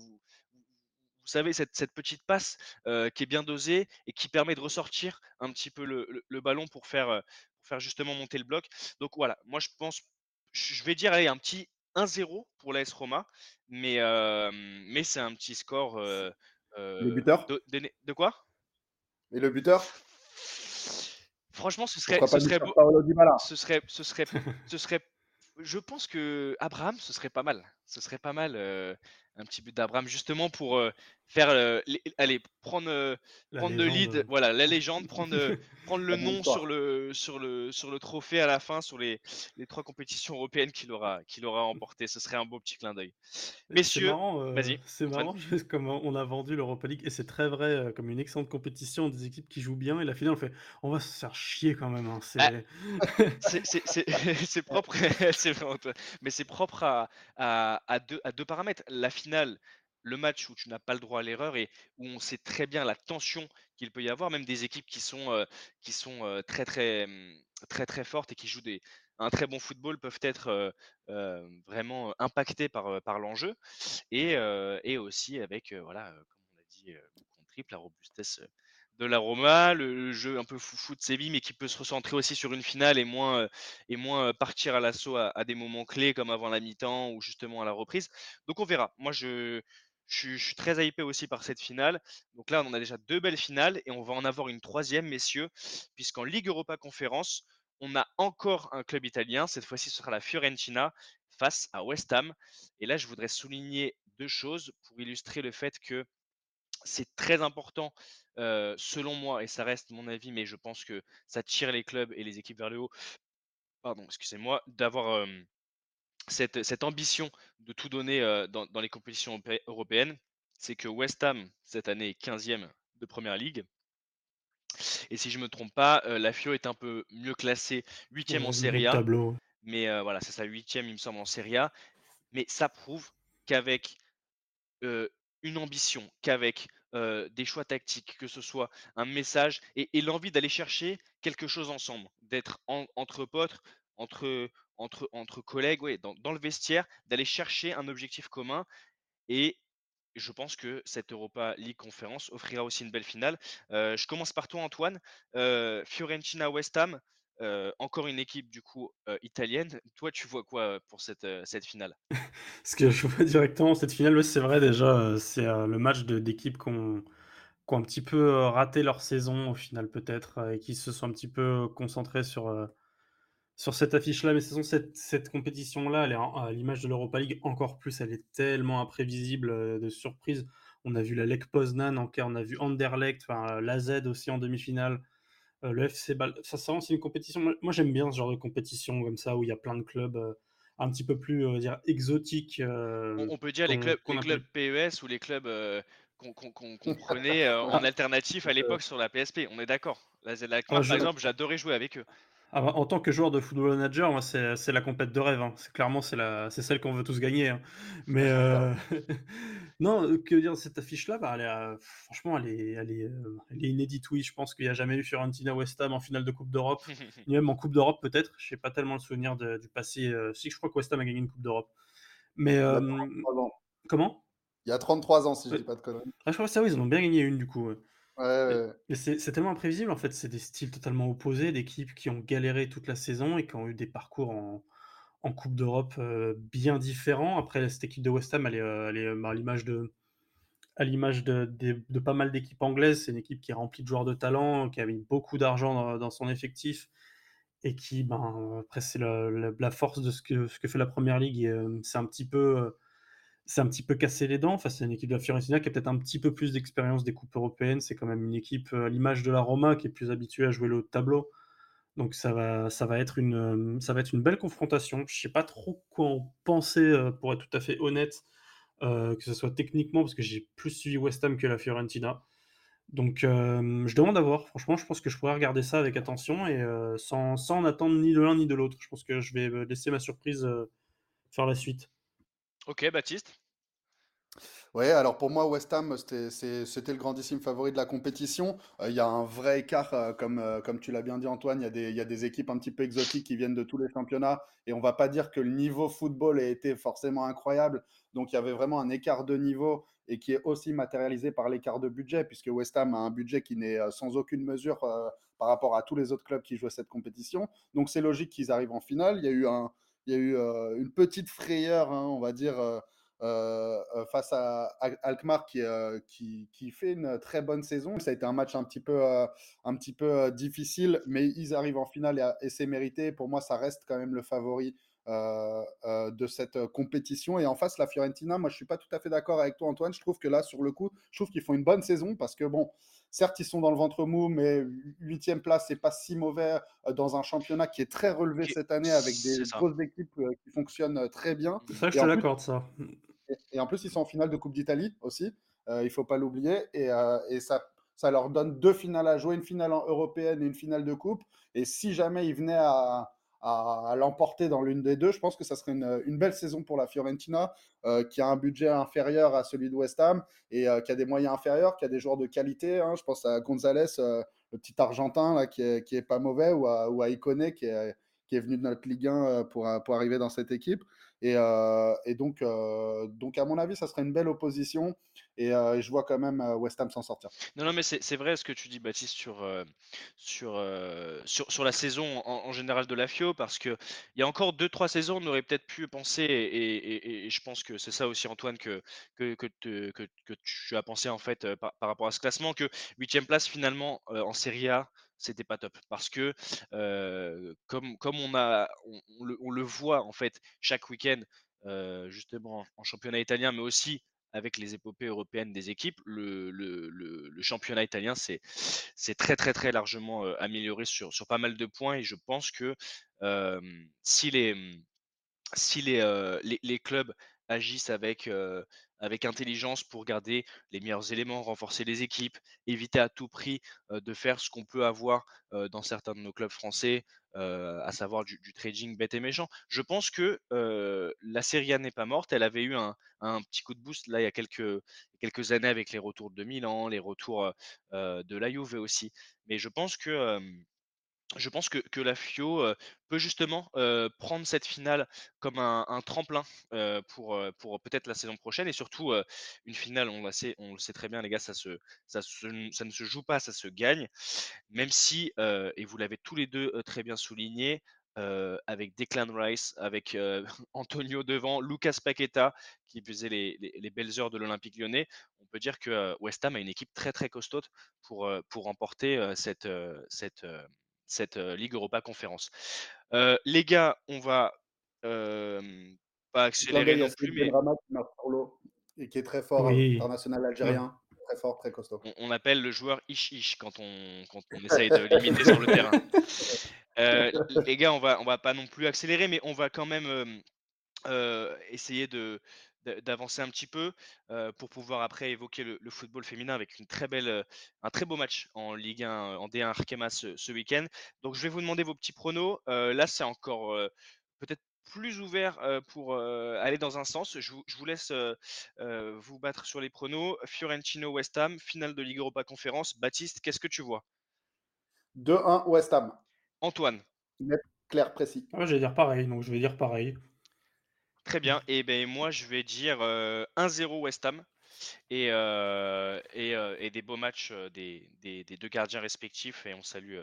vous savez, cette, petite passe qui est bien dosée et qui permet de ressortir un petit peu le, ballon pour faire, faire justement monter le bloc. Donc voilà, moi je pense, je vais dire allez, un petit 1-0 pour l'AS Roma, mais, mais c'est un petit score. le buteur de, quoi? Et le buteur? Franchement, ce serait, ce serait, ce serait, ce <laughs> serait, ce serait, je pense que Abraham, ce serait pas mal. Ce serait pas mal un petit but d'Abraham justement pour faire aller prendre prendre le lead voilà la légende prendre <laughs> prendre le nom sur le sur le sur le trophée à la fin sur les, les trois compétitions européennes qu'il aura qu'il aura remporté ce serait un beau petit clin d'œil. Messieurs vas-y c'est marrant <laughs> comme on a vendu l'Europa League et c'est très vrai comme une excellente compétition des équipes qui jouent bien et la finale on fait on va se faire chier quand même hein, c'est <laughs> propre c'est mais c'est propre à, à, à deux à deux paramètres. La finale le match où tu n'as pas le droit à l'erreur et où on sait très bien la tension qu'il peut y avoir, même des équipes qui sont, euh, qui sont euh, très, très, hum, très, très fortes et qui jouent des, un très bon football peuvent être euh, vraiment impactées par, par l'enjeu. Et, et, aussi avec, voilà, comme on l'a dit, triple, la robustesse de la Roma, le, jeu un peu foufou de Séville, mais qui peut se recentrer aussi sur une finale et moins, et moins partir à l'assaut à, à, des moments clés comme avant la mi-temps ou justement à la reprise. Donc on verra. Moi, je, je, suis très hypé aussi par cette finale. Donc là, on a déjà deux belles finales et on va en avoir une troisième, messieurs, puisqu'en Ligue Europa Conférence, on a encore un club italien. Cette fois-ci, ce sera la Fiorentina face à West Ham. Et là, je voudrais souligner deux choses pour illustrer le fait que c'est très important, euh, selon moi, et ça reste mon avis, mais je pense que ça tire les clubs et les équipes vers le haut. Pardon, excusez-moi, d'avoir euh, cette, ambition de tout donner dans, les compétitions européennes, c'est que West Ham, cette année, est 15e de Première Ligue. Et si je ne me trompe pas, la Fio est un peu mieux classée, 8e en Serie A. Mais voilà, c'est ça, 8e, il me semble, en Serie A. Mais ça prouve qu'avec une ambition, qu'avec des choix tactiques, que ce soit un message et, l'envie d'aller chercher quelque chose ensemble, d'être entre potes, entre, entre, entre collègues, ouais, dans, dans le vestiaire, d'aller chercher un objectif commun. Et je pense que cette Europa League conférence offrira aussi une belle finale. Euh, je commence par toi, Antoine. Euh, Fiorentina West Ham, euh, encore une équipe du coup italienne. Toi, tu vois quoi pour cette, cette finale? <laughs> Ce que je vois directement cette finale, c'est vrai déjà, c'est le match d'équipes qui ont, un petit peu raté leur saison au final peut-être et qui se sont un petit peu concentrés sur sur cette affiche-là, mais c'est cette, cette compétition-là, elle est à l'image de l'Europa League encore plus, elle est tellement imprévisible euh, de surprise. On a vu la Lech Poznan en on a vu Anderlecht, enfin la Z aussi en demi-finale, euh, le FC Ball. Ça, c'est une compétition. Moi, j'aime bien ce genre de compétition comme ça où il y a plein de clubs euh, un petit peu plus dire, exotiques. on, peut dire les clubs, les clubs PES ou les clubs qu'on prenait en <laughs> alternatif à l'époque sur la PSP. On est d'accord. La Z, par exemple, j'adorais jouer avec eux. Ah bah, en tant que joueur de football manager, moi, c'est, la compète de rêve. Hein. C'est clairement c'est la, c'est celle qu'on veut tous gagner. Hein. Mais <laughs> euh, <laughs> non, que dire cette affiche-là, bah, elle est, franchement, elle est, elle est, euh, elle est inédite. Oui, je pense qu'il n'y a jamais eu Fiorentina West Ham en finale de Coupe d'Europe, <laughs> ni même en Coupe d'Europe peut-être. Je n'ai pas tellement le souvenir du passé. Euh, si je crois que West Ham a gagné une Coupe d'Europe. Mais comment? Il y a 33 ans, si je dis pas de conneries. Ah, je crois que ça, oui, ils en ont bien gagné une du coup. Ouais, c'est tellement imprévisible en fait, c'est des styles totalement opposés, d'équipes qui ont galéré toute la saison et qui ont eu des parcours en en coupe d'Europe, bien différents. Après cette équipe de West Ham, elle est, elle est, bah, à l'image de à l'image de, de, pas mal d'équipes anglaises. C'est une équipe qui est remplie de joueurs de talent, qui a mis beaucoup d'argent dans, son effectif et qui, ben, après, c'est la, force de ce que, ce que fait la première ligue. C'est un petit peu. Euh, c'est un petit peu cassé les dents face à une équipe de la Fiorentina qui a peut-être un petit peu plus d'expérience des coupes européennes. C'est quand même une équipe euh, à l'image de la Roma qui est plus habituée à jouer le haut de tableau. Donc ça va, ça va être une, ça va être une belle confrontation. Je sais pas trop quoi en penser, pour être tout à fait honnête. Euh, que ce soit techniquement, parce que j'ai plus suivi West Ham que la Fiorentina. Donc euh, je demande à voir. Franchement, je pense que je pourrais regarder ça avec attention et euh, sans, sans en attendre ni de l'un ni de l'autre. Je pense que je vais laisser ma surprise faire la suite. Ok, Baptiste? Ouais, alors pour moi, West Ham, c'était le grandissime favori de la compétition. Euh, il y a un vrai écart, euh, comme, euh, comme tu l'as bien dit, Antoine. Il y, y a des équipes un petit peu exotiques qui viennent de tous les championnats. Et on va pas dire que le niveau football a été forcément incroyable. Donc il y avait vraiment un écart de niveau et qui est aussi matérialisé par l'écart de budget, puisque West Ham a un budget qui n'est sans aucune mesure par rapport à tous les autres clubs qui jouent cette compétition. Donc c'est logique qu'ils arrivent en finale. Il y a eu, un, il y a eu une petite frayeur, hein, on va dire face à, Alkmaar qui, fait une très bonne saison. Ça a été un match un petit peu, un petit peu difficile, mais ils arrivent en finale et, c'est mérité. Pour moi, ça reste quand même le favori de cette compétition. Et en face, la Fiorentina, moi, je suis pas tout à fait d'accord avec toi, Antoine. Je trouve que là, sur le coup, je trouve qu'ils font une bonne saison parce que, bon, certes, ils sont dans le ventre mou, mais huitième place, c'est pas si mauvais dans un championnat qui est très relevé cette année avec des grosses équipes qui fonctionnent très bien. Ça, je te l'accorde, ça. Et, en plus, ils sont en finale de Coupe d'Italie aussi. Euh, il ne faut pas l'oublier. Et, euh, et ça, ça leur donne deux finales à jouer, une finale européenne et une finale de coupe. Et si jamais ils venaient à, à, l'emporter dans l'une des deux, je pense que ça serait une, belle saison pour la Fiorentina, euh, qui a un budget inférieur à celui de West Ham et qui a des moyens inférieurs, qui a des joueurs de qualité. Hein. Je pense à Gonzalez, le petit Argentin là, qui, est, qui est pas mauvais, ou à, ou qui est, qui est venu de notre Ligue 1 pour, pour arriver dans cette équipe. Et, euh, et donc, euh, donc, à mon avis, ça serait une belle opposition. Et euh, je vois quand même West Ham s'en sortir. Non, non, mais c'est vrai ce que tu dis, Baptiste, sur, sur, sur, la saison en, général de la FIO, parce qu'il y a encore 2-3 saisons, on aurait peut-être pu penser, et, je pense que c'est ça aussi, Antoine, que, que, que, tu as pensé en fait par, par, rapport à ce classement, que 8 place finalement en Serie A, c'était pas top. Parce que comme, comme on a on, le, voit en fait chaque week-end justement en championnat italien mais aussi avec les épopées européennes des équipes, le, le, le, championnat italien c'est très très très largement amélioré sur, sur pas mal de points. Et je pense que si les si les, les, clubs agissent avec, avec intelligence pour garder les meilleurs éléments, renforcer les équipes, éviter à tout prix de faire ce qu'on peut avoir dans certains de nos clubs français, à savoir du, trading bête et méchant. Je pense que la Serie A n'est pas morte. Elle avait eu un, petit coup de boost là il y a quelques, quelques années avec les retours de Milan, les retours de la Juve aussi. Mais je pense que je pense que, que la FIO peut justement prendre cette finale comme un, tremplin pour, pour peut-être la saison prochaine et surtout une finale, on, sait, on le sait très bien les gars, ça, se, ça, ça, ne se joue pas, ça se gagne, même si, et vous l'avez tous les deux très bien souligné, avec Declan Rice, avec <laughs> Antonio devant, Lucas Paqueta qui faisait les, les, belles heures de l'Olympique lyonnais, on peut dire que West Ham a une équipe très très costaude pour, pour remporter cette, cette, cette Ligue Europa Conférence. les gars, on va pas accélérer non plus, mais et qui est très fort, international algérien, très fort, très costaud. On, appelle le joueur Ish Ish quand on, quand on <laughs> essaye de limiter sur le terrain. <laughs> les gars, on va, on va pas non plus accélérer, mais on va quand même essayer de, d'avancer un petit peu pour pouvoir après évoquer le, football féminin avec une très belle, un très beau match en Ligue 1, en D1 Arkema ce, week-end. Donc je vais vous demander vos petits pronos. là, c'est encore peut-être plus ouvert pour aller dans un sens. Je vous, laisse vous battre sur les pronos. Fiorentino West Ham, finale de Ligue Europa Conférence. Baptiste, qu'est-ce que tu vois? 2-1 West Ham. Antoine. Clair, précis. je vais dire pareil, donc je vais dire pareil. Très bien. Et ben moi, je vais dire 1-0 euh, West Ham. et, et, des beaux matchs des, des, deux gardiens respectifs. Et on salue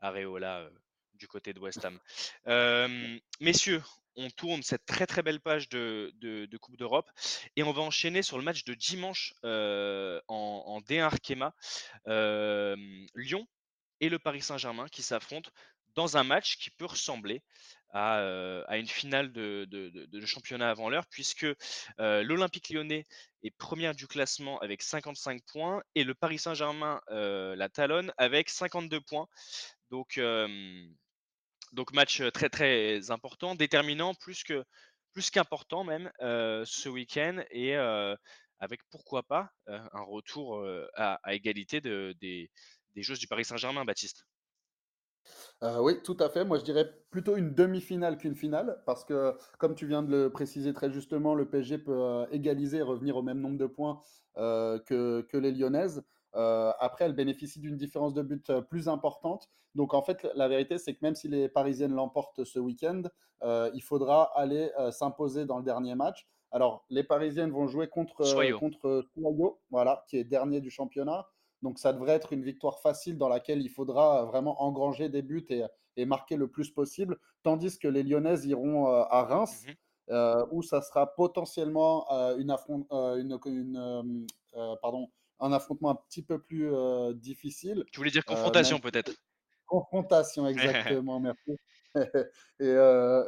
Areola du côté de West Ham. <laughs> messieurs, on tourne cette très très belle page de, de, Coupe d'Europe et on va enchaîner sur le match de dimanche en, en D1 Arkema. Lyon et le Paris Saint-Germain qui s'affrontent dans un match qui peut ressembler à, une finale de, championnat avant l'heure, puisque l'Olympique lyonnais est première du classement avec 55 points et le Paris Saint-Germain la talonne avec 52 points. Donc, match très très important, déterminant plus que plus qu'important même ce week-end et avec pourquoi pas un retour à, égalité des, des joueuses du Paris Saint-Germain, Baptiste. Euh, oui, tout à fait. Moi, je dirais plutôt une demi-finale qu'une finale, parce que, comme tu viens de le préciser très justement, le PSG peut euh, égaliser et revenir au même nombre de points euh, que, les Lyonnaises. après, elle bénéficie d'une différence de but plus importante. Donc, en fait, la vérité, c'est que même si les Parisiennes l'emportent ce week-end, il faudra aller s'imposer dans le dernier match. Alors, les Parisiennes vont jouer contre contre voilà, qui est dernier du championnat. Donc ça devrait être une victoire facile dans laquelle il faudra vraiment engranger des buts et, marquer le plus possible, tandis que les Lyonnaises iront euh, à Reims, mmh euh, où ça sera potentiellement euh, une, pardon, un affrontement un petit peu plus difficile. Tu voulais dire confrontation peut-être <laughs> Confrontation, <laughs> exactement, merci. <laughs> et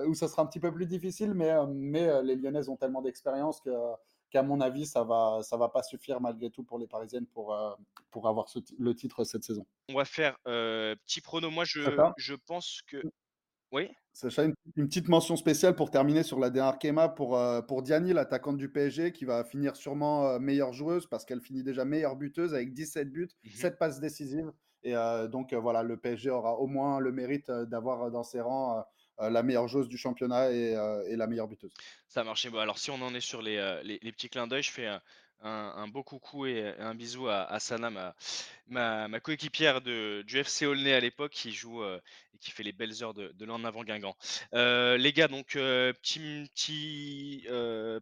où ça sera un petit peu plus difficile, mais, mais les Lyonnaises ont tellement d'expérience que qu'à mon avis, ça va, ça va pas suffire malgré tout pour les Parisiennes pour, euh, pour avoir le titre cette saison. On va faire euh, petit prono. Moi, je, je pense que. Oui. Sacha, une, une, petite mention spéciale pour terminer sur la Arkema pour, euh, pour Diani, l'attaquante du PSG, qui va finir sûrement euh, meilleure joueuse parce qu'elle finit déjà meilleure buteuse avec 17 buts, 7 mmh passes décisives. Et donc voilà, le PSG aura au moins le mérite d'avoir dans ses rangs la meilleure joueuse du championnat et, euh, la meilleure buteuse. Ça a marché. Bon, alors, si on en est sur les, euh, petits clins d'œil, je fais un, beau coucou et un bisou à, Sana, ma, coéquipière du FC Aulnay à l'époque, qui joue et qui fait les belles heures de, de l'en avant Guingamp. les gars, donc, petit, petit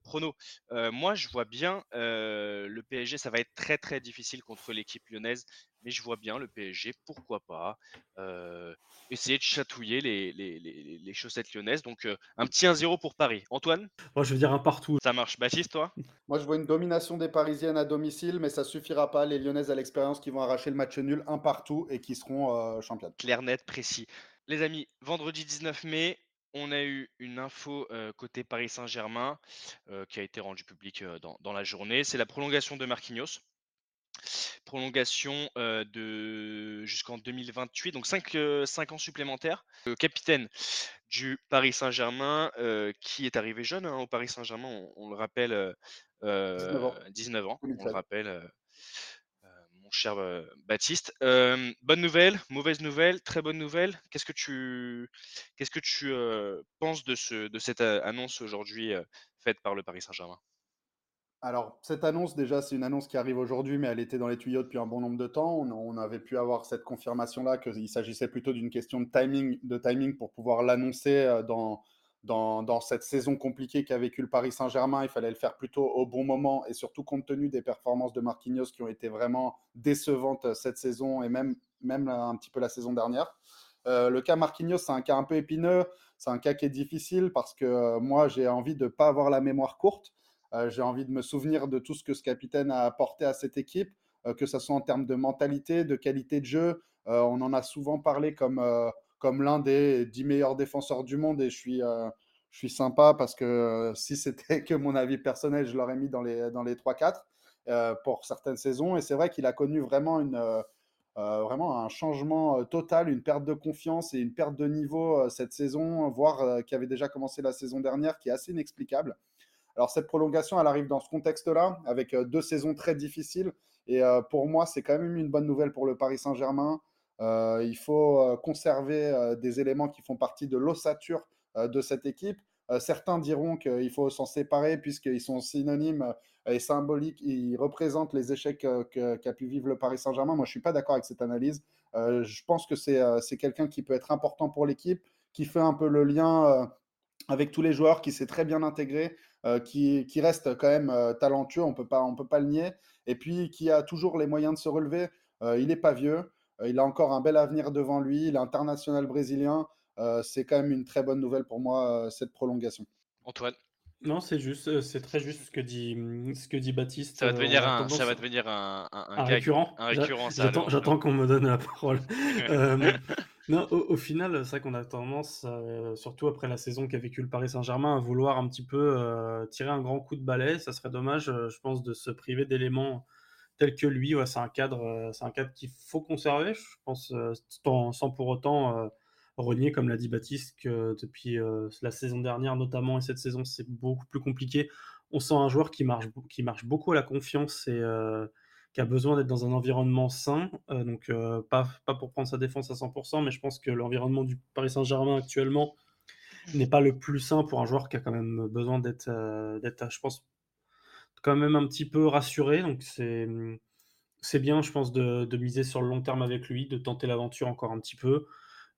prono. moi, je vois bien le PSG, ça va être très très difficile contre l'équipe lyonnaise, mais je vois bien le PSG, pourquoi pas, essayer de chatouiller les, les, les, chaussettes lyonnaises. Donc, un petit 1-0 pour Paris. Antoine? Moi, je veux dire un partout. Ça marche. Baptiste, toi? Moi, je vois une domination des Parisiennes à domicile, mais ça suffira pas. Les Lyonnaises à l'expérience qui vont arracher le match nul un partout et qui seront euh, championnes. Clair, net, précis. Les amis, vendredi 19 mai, on a eu une info euh, côté Paris Saint-Germain euh, qui a été rendue publique dans, la journée. C'est la prolongation de Marquinhos. Prolongation de jusqu'en 2028, donc 5, ans supplémentaires. Le capitaine du Paris Saint-Germain, qui est arrivé jeune hein, au Paris Saint-Germain, on, le rappelle, 19 ans, on le rappelle, mon cher Baptiste. bonne nouvelle, mauvaise nouvelle, très bonne nouvelle. Qu'est-ce que tu, qu'est-ce que tu penses de, ce, de cette annonce aujourd'hui faite par le Paris Saint-Germain? Alors, cette annonce, déjà, c'est une annonce qui arrive aujourd'hui, mais elle était dans les tuyaux depuis un bon nombre de temps. On, avait pu avoir cette confirmation-là qu'il s'agissait plutôt d'une question de timing, de timing pour pouvoir l'annoncer dans, dans, cette saison compliquée qu'a vécu le Paris Saint-Germain. Il fallait le faire plutôt au bon moment et surtout compte tenu des performances de Marquinhos qui ont été vraiment décevantes euh, cette saison et même, même un petit peu la saison dernière. Euh, le cas Marquinhos, c'est un cas un peu épineux, c'est un cas qui est difficile parce que euh, moi, j'ai envie de ne pas avoir la mémoire courte. J'ai envie de me souvenir de tout ce que ce capitaine a apporté à cette équipe, que ce soit en termes de mentalité, de qualité de jeu. on en a souvent parlé comme comme l'un des dix meilleurs défenseurs du monde et je suis, euh, je suis sympa parce que euh, si c'était <laughs> que mon avis personnel, je l'aurais mis dans les, dans les 3-4 euh, pour certaines saisons. Et c'est vrai qu'il a connu vraiment, une, vraiment un changement total, une perte de confiance et une perte de niveau cette saison, voire qui avait déjà commencé la saison dernière, qui est assez inexplicable. Alors cette prolongation, elle arrive dans ce contexte-là, avec deux saisons très difficiles. Et pour moi, c'est quand même une bonne nouvelle pour le Paris Saint-Germain. Euh, il faut euh, conserver euh, des éléments qui font partie de l'ossature de cette équipe. certains diront qu'il faut s'en séparer puisqu'ils sont synonymes et symboliques, ils représentent les échecs qu'a pu vivre le Paris Saint-Germain. Moi, je ne suis pas d'accord avec cette analyse. je pense que c'est quelqu'un qui peut être important pour l'équipe, qui fait un peu le lien avec tous les joueurs, qui s'est très bien intégré. Qui, qui, reste quand même talentueux, on on peut pas le nier, et puis qui a toujours les moyens de se relever. il n'est pas vieux, il a encore un bel avenir devant lui, il est international brésilien. c'est quand même une très bonne nouvelle pour moi, cette prolongation. Antoine non, c'est juste, c'est très juste ce que dit, ce que dit Baptiste. Ça va devenir un, ça va devenir un, un, récurrent. Un récurrent J'attends qu'on me donne la parole. <laughs> non, au, final, c'est vrai qu'on a tendance, surtout après la saison qu'a vécu le Paris Saint-Germain, à vouloir un petit peu tirer un grand coup de balai. Ça serait dommage, je pense, de se priver d'éléments tels que lui. Ouais, c'est un cadre, c'est un cadre qu'il faut conserver, je pense, sans pour autant renier, comme l'a dit Baptiste, que depuis euh, la saison dernière notamment et cette saison, c'est beaucoup plus compliqué. On sent un joueur qui marche, qui marche beaucoup à la confiance et euh, qui a besoin d'être dans un environnement sain. Euh, donc, pas, pas pour prendre sa défense à 100%, mais je pense que l'environnement du Paris Saint-Germain actuellement n'est pas le plus sain pour un joueur qui a quand même besoin d'être, d'être je pense, quand même un petit peu rassuré. Donc, c'est. C'est bien, je pense, de, de miser sur le long terme avec lui, de tenter l'aventure encore un petit peu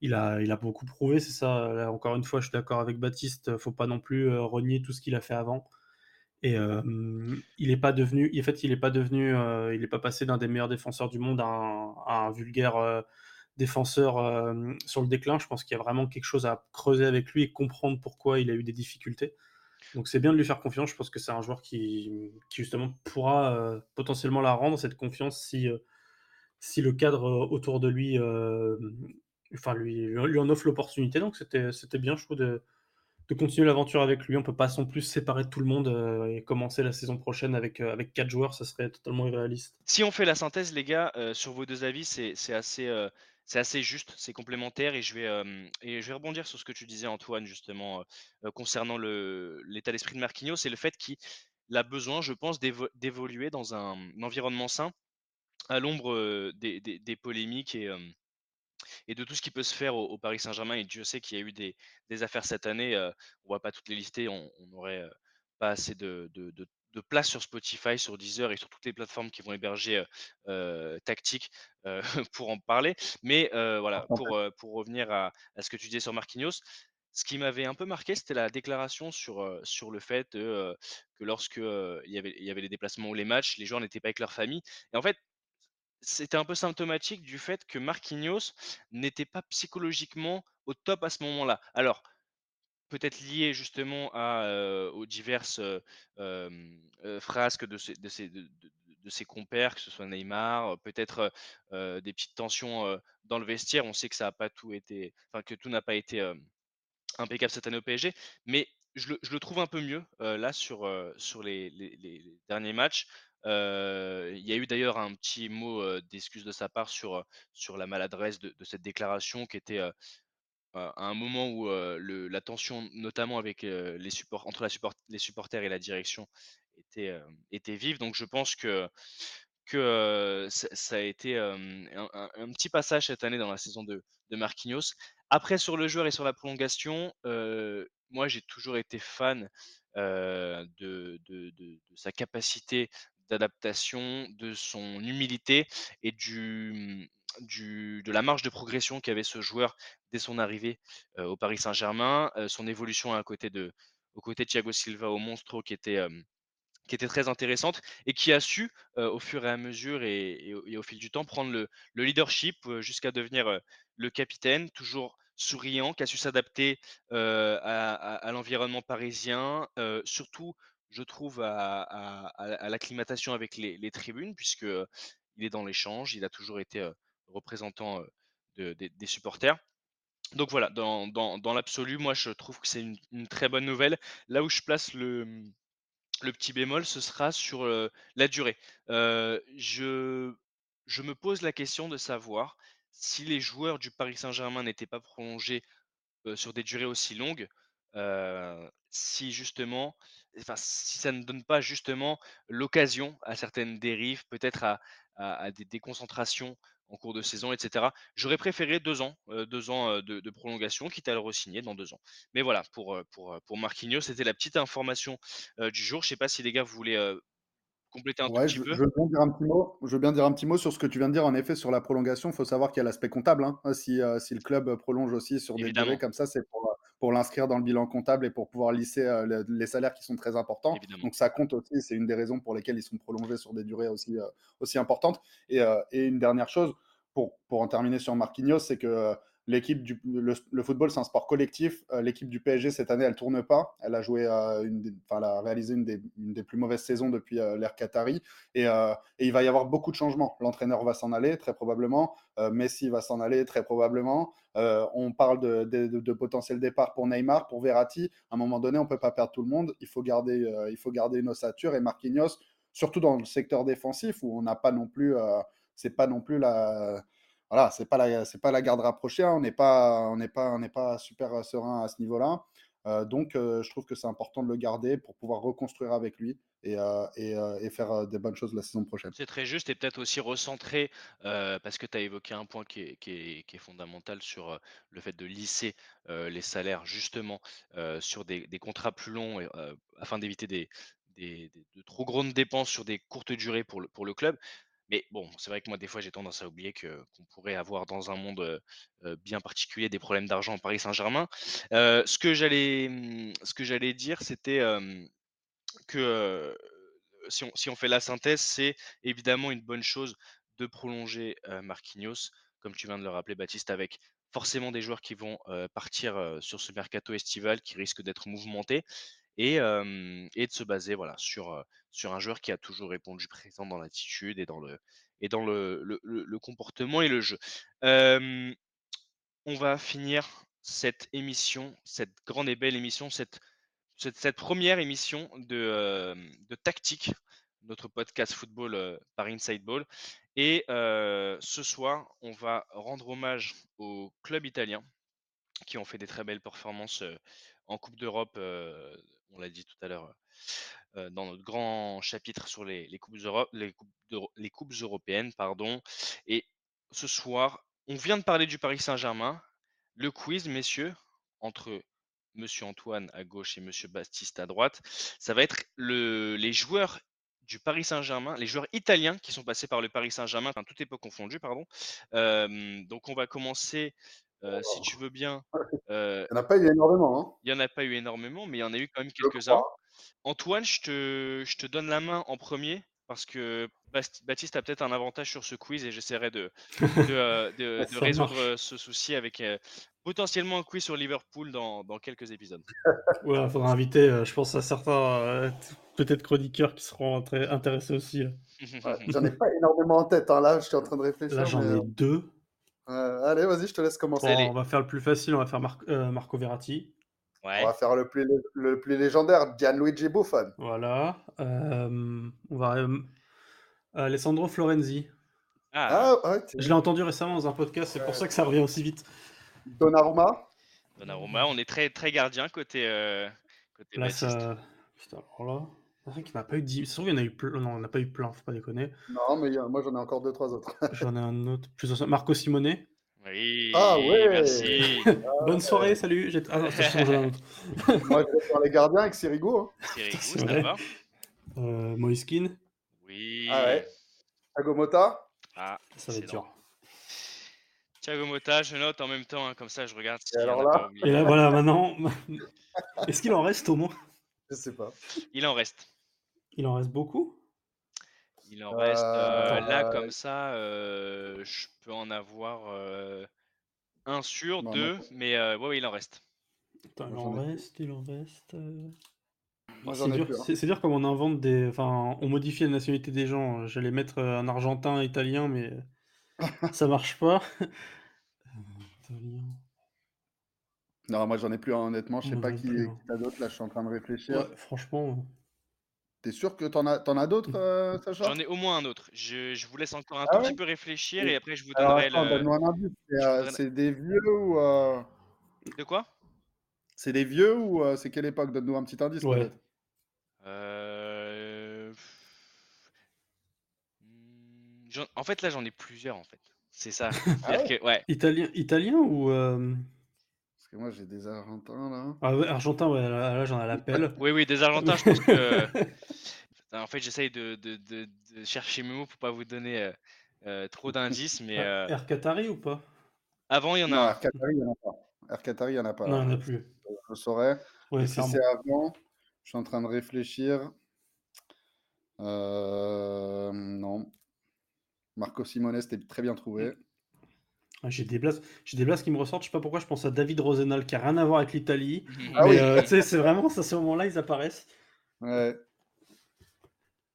il a, il a beaucoup prouvé, c'est ça. encore une fois, je suis d'accord avec Baptiste, faut pas non plus euh, renier tout ce qu'il a fait avant. Et euh, il n'est pas devenu, en fait, il n'est pas devenu, euh, il n'est pas passé d'un des meilleurs défenseurs du monde à un, vulgaire défenseur sur le déclin. Je pense qu'il y a vraiment quelque chose à creuser avec lui et comprendre pourquoi il a eu des difficultés. Donc c'est bien de lui faire confiance. Je pense que c'est un joueur qui, qui justement pourra potentiellement la rendre cette confiance si si le cadre autour de lui enfin, lui, lui en offre l'opportunité. Donc c'était, bien, je trouve, de, continuer l'aventure avec lui. On peut pas sans plus séparer tout le monde euh, et commencer la saison prochaine avec, euh, avec quatre joueurs, ça serait totalement irréaliste. Si on fait la synthèse, les gars, euh, sur vos deux avis, c'est, assez. juste, c'est complémentaire et je, vais, et rebondir sur ce que tu disais Antoine justement concernant l'état d'esprit de Marquinhos c'est le fait qu'il a besoin, je pense, d'évoluer dans un, environnement sain à l'ombre des, polémiques et, et de tout ce qui peut se faire au, Paris Saint-Germain. Et Dieu sait qu'il y a eu des, des, affaires cette année. on ne va pas toutes les lister. On n'aurait pas assez de, de, de, place sur Spotify, sur Deezer et sur toutes les plateformes qui vont héberger euh, Tactique <laughs> pour en parler. Mais voilà, pour, pour revenir à, à, ce que tu disais sur Marquinhos, ce qui m'avait un peu marqué, c'était la déclaration sur, sur le fait que lorsque il, y avait, il y avait les déplacements ou les matchs, les joueurs n'étaient pas avec leur famille. Et en fait, c'était un peu symptomatique du fait que Marquinhos n'était pas psychologiquement au top à ce moment-là. Alors, peut-être lié justement aux diverses frasques de ses, compères, que ce soit Neymar, peut-être des petites tensions dans le vestiaire. On sait que ça a pas tout été, que tout n'a pas été impeccable cette année au PSG, mais je le, trouve un peu mieux là sur les, derniers matchs. Il y a eu d'ailleurs un petit mot d'excuse de sa part sur, sur la maladresse de, cette déclaration qui était à un moment où la tension, notamment avec les entre les supporters et la direction, était, était vive. Donc je pense que que ça, a été un, petit passage cette année dans la saison de, de Marquinhos. Après, sur le joueur et sur la prolongation, moi j'ai toujours été fan de, de, sa capacité d'adaptation, de son humilité et du, du, de la marge de progression qu'avait ce joueur dès son arrivée au Paris Saint-Germain, son évolution à côté de, aux côtés de Thiago Silva au Monstro qui était qui était très intéressante et qui a su, au fur et à mesure et, au, fil du temps, prendre le, leadership jusqu'à devenir le capitaine, toujours souriant, qui a su s'adapter à, l'environnement parisien, surtout, je trouve, à, l'acclimatation avec les, tribunes, puisque il est dans l'échange, il a toujours été représentant des supporters. Donc voilà, dans, l'absolu, moi je trouve que c'est une, très bonne nouvelle. Là où je place le, le petit bémol, ce sera sur, la durée. je me pose la question de savoir si les joueurs du Paris Saint-Germain n'étaient pas prolongés, sur des durées aussi longues, si justement enfin, si ça ne donne pas justement l'occasion à certaines dérives, peut-être à à des déconcentrations en cours de saison, etc. J'aurais préféré deux ans, deux ans de, prolongation, quitte à le re-signer dans deux ans. Mais voilà, pour, pour, pour Marquinhos, c'était la petite information du jour. Je ne sais pas si les gars, vous voulez compléter un tout petit je, peu? Je veux, bien dire un petit mot, je veux bien dire un petit mot sur ce que tu viens de dire. En effet, sur la prolongation, il faut savoir qu'il y a l'aspect comptable. Hein. Si, si, le club prolonge aussi sur des durées comme ça, c'est pour, pour l'inscrire dans le bilan comptable et pour pouvoir lisser les salaires qui sont très importants. Donc ça compte aussi, c'est une des raisons pour lesquelles ils sont prolongés sur des durées aussi, aussi importantes. Et, et, une dernière chose, pour, pour en terminer sur Marquinhos, c'est que L'équipe du le, football, c'est un sport collectif. Euh, l'équipe du PSG cette année, elle tourne pas. Elle a joué, euh, une a réalisé une des, plus mauvaises saisons depuis euh, l'ère Qatari. Et, et, il va y avoir beaucoup de changements. L'entraîneur va s'en aller très probablement. Messi va s'en aller très probablement. on parle de, de, de, potentiel départ pour Neymar, pour Verratti. À un moment donné, on peut pas perdre tout le monde. Il faut garder, il faut garder une ossature. Et Marquinhos, surtout dans le secteur défensif où on n'a pas non plus, c'est pas non plus la voilà, c'est pas la c'est pas la garde rapprochée. Hein. On n'est pas on n'est pas on n'est pas super euh, serein à ce niveau-là. Euh, donc, euh, je trouve que c'est important de le garder pour pouvoir reconstruire avec lui et, et, faire des bonnes choses la saison prochaine. C'est très juste et peut-être aussi recentrer, parce que tu as évoqué un point qui est, qui est, fondamental sur le fait de lisser les salaires justement sur des, des, contrats plus longs afin d'éviter des, des, de trop grandes dépenses sur des courtes durées pour le, pour le club. Mais bon, c'est vrai que moi, des fois, j'ai tendance à oublier que qu'on pourrait avoir dans un monde bien particulier des problèmes d'argent en Paris Saint-Germain. ce que j'allais, mmh, ce que j'allais dire, c'était que si on, si on fait la synthèse, c'est évidemment une bonne chose de prolonger Marquinhos, comme tu viens de le rappeler, Baptiste, avec forcément des joueurs qui vont partir sur ce mercato estival qui risque d'être mouvementé et, de se baser voilà, sur, sur un joueur qui a toujours répondu présent dans l'attitude et dans le, et dans le, le, comportement et le jeu. on va finir cette émission, cette grande et belle émission, cette, cette, première émission de, de Tactique, notre podcast football par Inside Ball. Et ce soir, on va rendre hommage aux clubs italiens qui ont fait des très belles performances en Coupe d'Europe on l'a dit tout à l'heure dans notre grand chapitre sur les, coupes, les, les coupes européennes. Pardon. Et ce soir, on vient de parler du Paris Saint-Germain. Le quiz, messieurs, entre Monsieur Antoine à gauche et Monsieur Baptiste à droite, ça va être le, les joueurs du Paris Saint-Germain, les joueurs italiens qui sont passés par le Paris Saint-Germain, enfin toute époque confondue, pardon. Donc on va commencer euh, si tu veux bien. Euh, il n'y en a pas eu énormément. Hein. Il n'y en a pas eu énormément, mais il y en a eu quand même quelques-uns. Antoine, je te, je te donne la main en premier parce que Baptiste a peut-être un avantage sur ce quiz et j'essaierai de, de, euh, de, <laughs> résoudre ce souci avec potentiellement un quiz sur Liverpool dans, dans quelques épisodes. Ouais, il faudra inviter, je pense, à certains peut-être chroniqueurs qui seront très intéressés aussi. <laughs> j'en ai pas énormément en tête. Hein. Là, je suis en train de réfléchir. Là, j'en ai deux. Euh, allez, vas-y, je te laisse commencer. on va faire le plus facile, on va faire euh, Marco Verratti. On va faire le plus, le plus légendaire, Gianluigi Buffon. Voilà. Euh, on va. Alessandro Florenzi. Ah, ah Je l'ai entendu récemment dans un podcast, c'est pour ça que ça revient aussi vite. Donnarumma. Donnarumma, on est très, très gardien côté, côté là, ça... Putain, alors là. C'est vrai qu'il n'a pas eu 10. C'est il y en a eu plein. Non, on n'a pas eu plein, faut pas déconner. Non, mais moi j'en ai encore deux, trois autres. <laughs> j'en ai un autre. Plus Marco Simone. Oui. Ah ouais. Merci. Bonne soirée, salut. Ah non, un autre. <laughs> moi je vais les gardiens avec Sirigu. Hein. Sirigu, ça va. Euh, Moiskin. Oui. Ah ouais. Thiago Mota. Ah, ça va être dur. Thiago Mota, je note en même temps, hein, comme ça je regarde. et alors là? Et là, voilà, maintenant. <laughs> Est-ce qu'il en reste au moins? Je sais pas. Il en reste. Il en reste beaucoup? Il en reste euh, là comme ça, euh, je peux en avoir euh, un sur deux, mais ouais, il en reste. il en reste, il en reste. C'est dur, c'est dur comme on invente des. Enfin, on modifie la nationalité des gens. J'allais mettre un argentin, italien, mais <laughs> ça marche pas. <laughs> Non, moi j'en ai plus honnêtement. Je sais pas qui, qui a d'autres. Là, je suis en train de réfléchir. franchement. T'es sûr que t'en as, as d'autres, <laughs> euh, Sacha? J'en ai au moins un autre. Je, je vous laisse encore un ah tout petit peu réfléchir et après je vous donnerai attends, le. donne-moi un indice. C'est, euh, c'est des vieux ou. euh, De quoi? C'est des vieux ou euh, c'est quelle époque? Donne-nous un petit indice Ouais. En fait, là, j'en ai plusieurs, en fait. C'est ça. <laughs> Ah que, ouais. Italien, italien ou. euh, Parce que moi j'ai des Argentins là. Ah ouais, argentin, ouais, là, là, j'en ai l'appel. Oui, oui, des Argentins, je pense <laughs> que. En fait, j'essaye de, de, de, de chercher mes mots pour pas vous donner euh, euh, trop <laughs> d'indices, mais. Ah, euh, Air Qatari ou pas? Avant, il y en a Non, un. Air Qatari, il n'y en a pas. Air Qatari, il n'y en a pas. Non, il n'y en a plus. le saurais. Ouais, si c'est avant, je suis en train de réfléchir. Euh, non. Marco Simone, c'était très bien trouvé. Ah, J'ai des blasts, j'ai des blasts qui me ressortent. Je sais pas pourquoi je pense à David Rosenal qui a rien à voir avec l'Italie. <laughs> Ah mais oui. euh, tu sais, c'est vraiment à ce moment-là ils apparaissent. Ouais.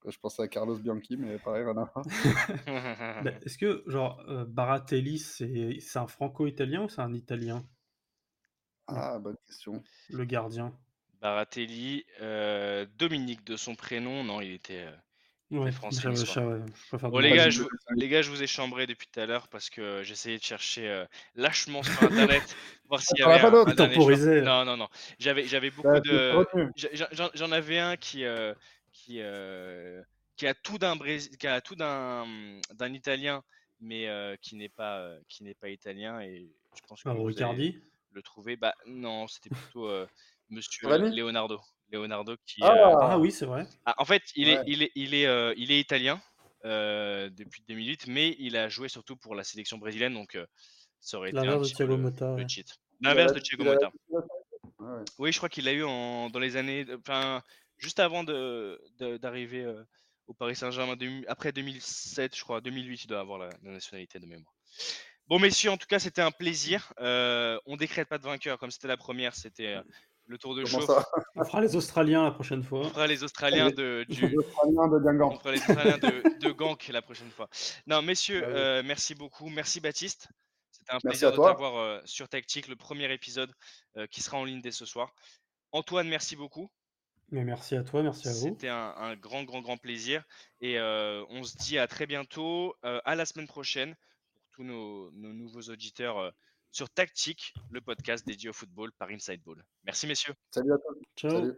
Je pensais à Carlos Bianchi, mais pareil, rien à voir. Bah, Est-ce que genre euh, Baratelli c'est un franco-italien ou c'est un italien? Ah, bonne question. le gardien Baratelli, euh, Dominique de son prénom, non, il était. euh, Ouais, français, je, niçois. je- ouais, je préfère Bon, les gars, je, les gars, je vous ai chambré depuis tout à l'heure parce que j'essayais de chercher euh, lâchement sur internet, <laughs> voir s'il y avait pas un, d'autres un. Non, non, non. J'avais, j'avais beaucoup de. J'en- avais un qui, euh, qui, euh, qui a tout d'un Brésil, qui a tout d'un, d'un Italien, mais euh, qui n'est pas, euh, qui n'est pas italien et je pense que Ah, vous Ricardi le trouver. Bah non, c'était plutôt euh, Monsieur Leonardo. Leonardo qui. Ah, euh, Ah oui, c'est vrai. ah, en fait, il est, Ouais. il est, il est, euh, il est italien euh, depuis 2008, mais il a joué surtout pour la sélection brésilienne, donc euh, ça aurait été un L'inverse de petit peu Thiago le, cheat. L'inverse de Thiago Motta. Oui, je crois qu'il l'a eu en, dans les années, enfin, juste avant de, de- d'arriver euh, au Paris Saint-Germain, après 2007, je crois, 2008, il doit avoir la, la nationalité de mémoire. Bon, messieurs, en tout cas, c'était un plaisir. Euh, on décrète pas de vainqueur, comme c'était la première, c'était euh, le tour de chauffe. On fera les Australiens la prochaine On fois. fera les Australiens de, du, Les Australiens de on fera les Australiens de, de Gank la prochaine fois. Non, messieurs, Bah euh, merci beaucoup. Merci Baptiste. C'était un Merci plaisir de t'avoir euh, sur Tactique, le premier épisode euh, qui sera en ligne dès ce soir. Antoine, merci beaucoup. Mais merci à toi, merci à vous. C'était un, un grand, grand, grand plaisir. Et euh, on se dit à très bientôt, euh, à la semaine prochaine, pour tous nos, nos nouveaux auditeurs euh, sur Tactique, le podcast dédié au football par Inside Ball. Merci, messieurs. Salut à toi. Ciao. Salut.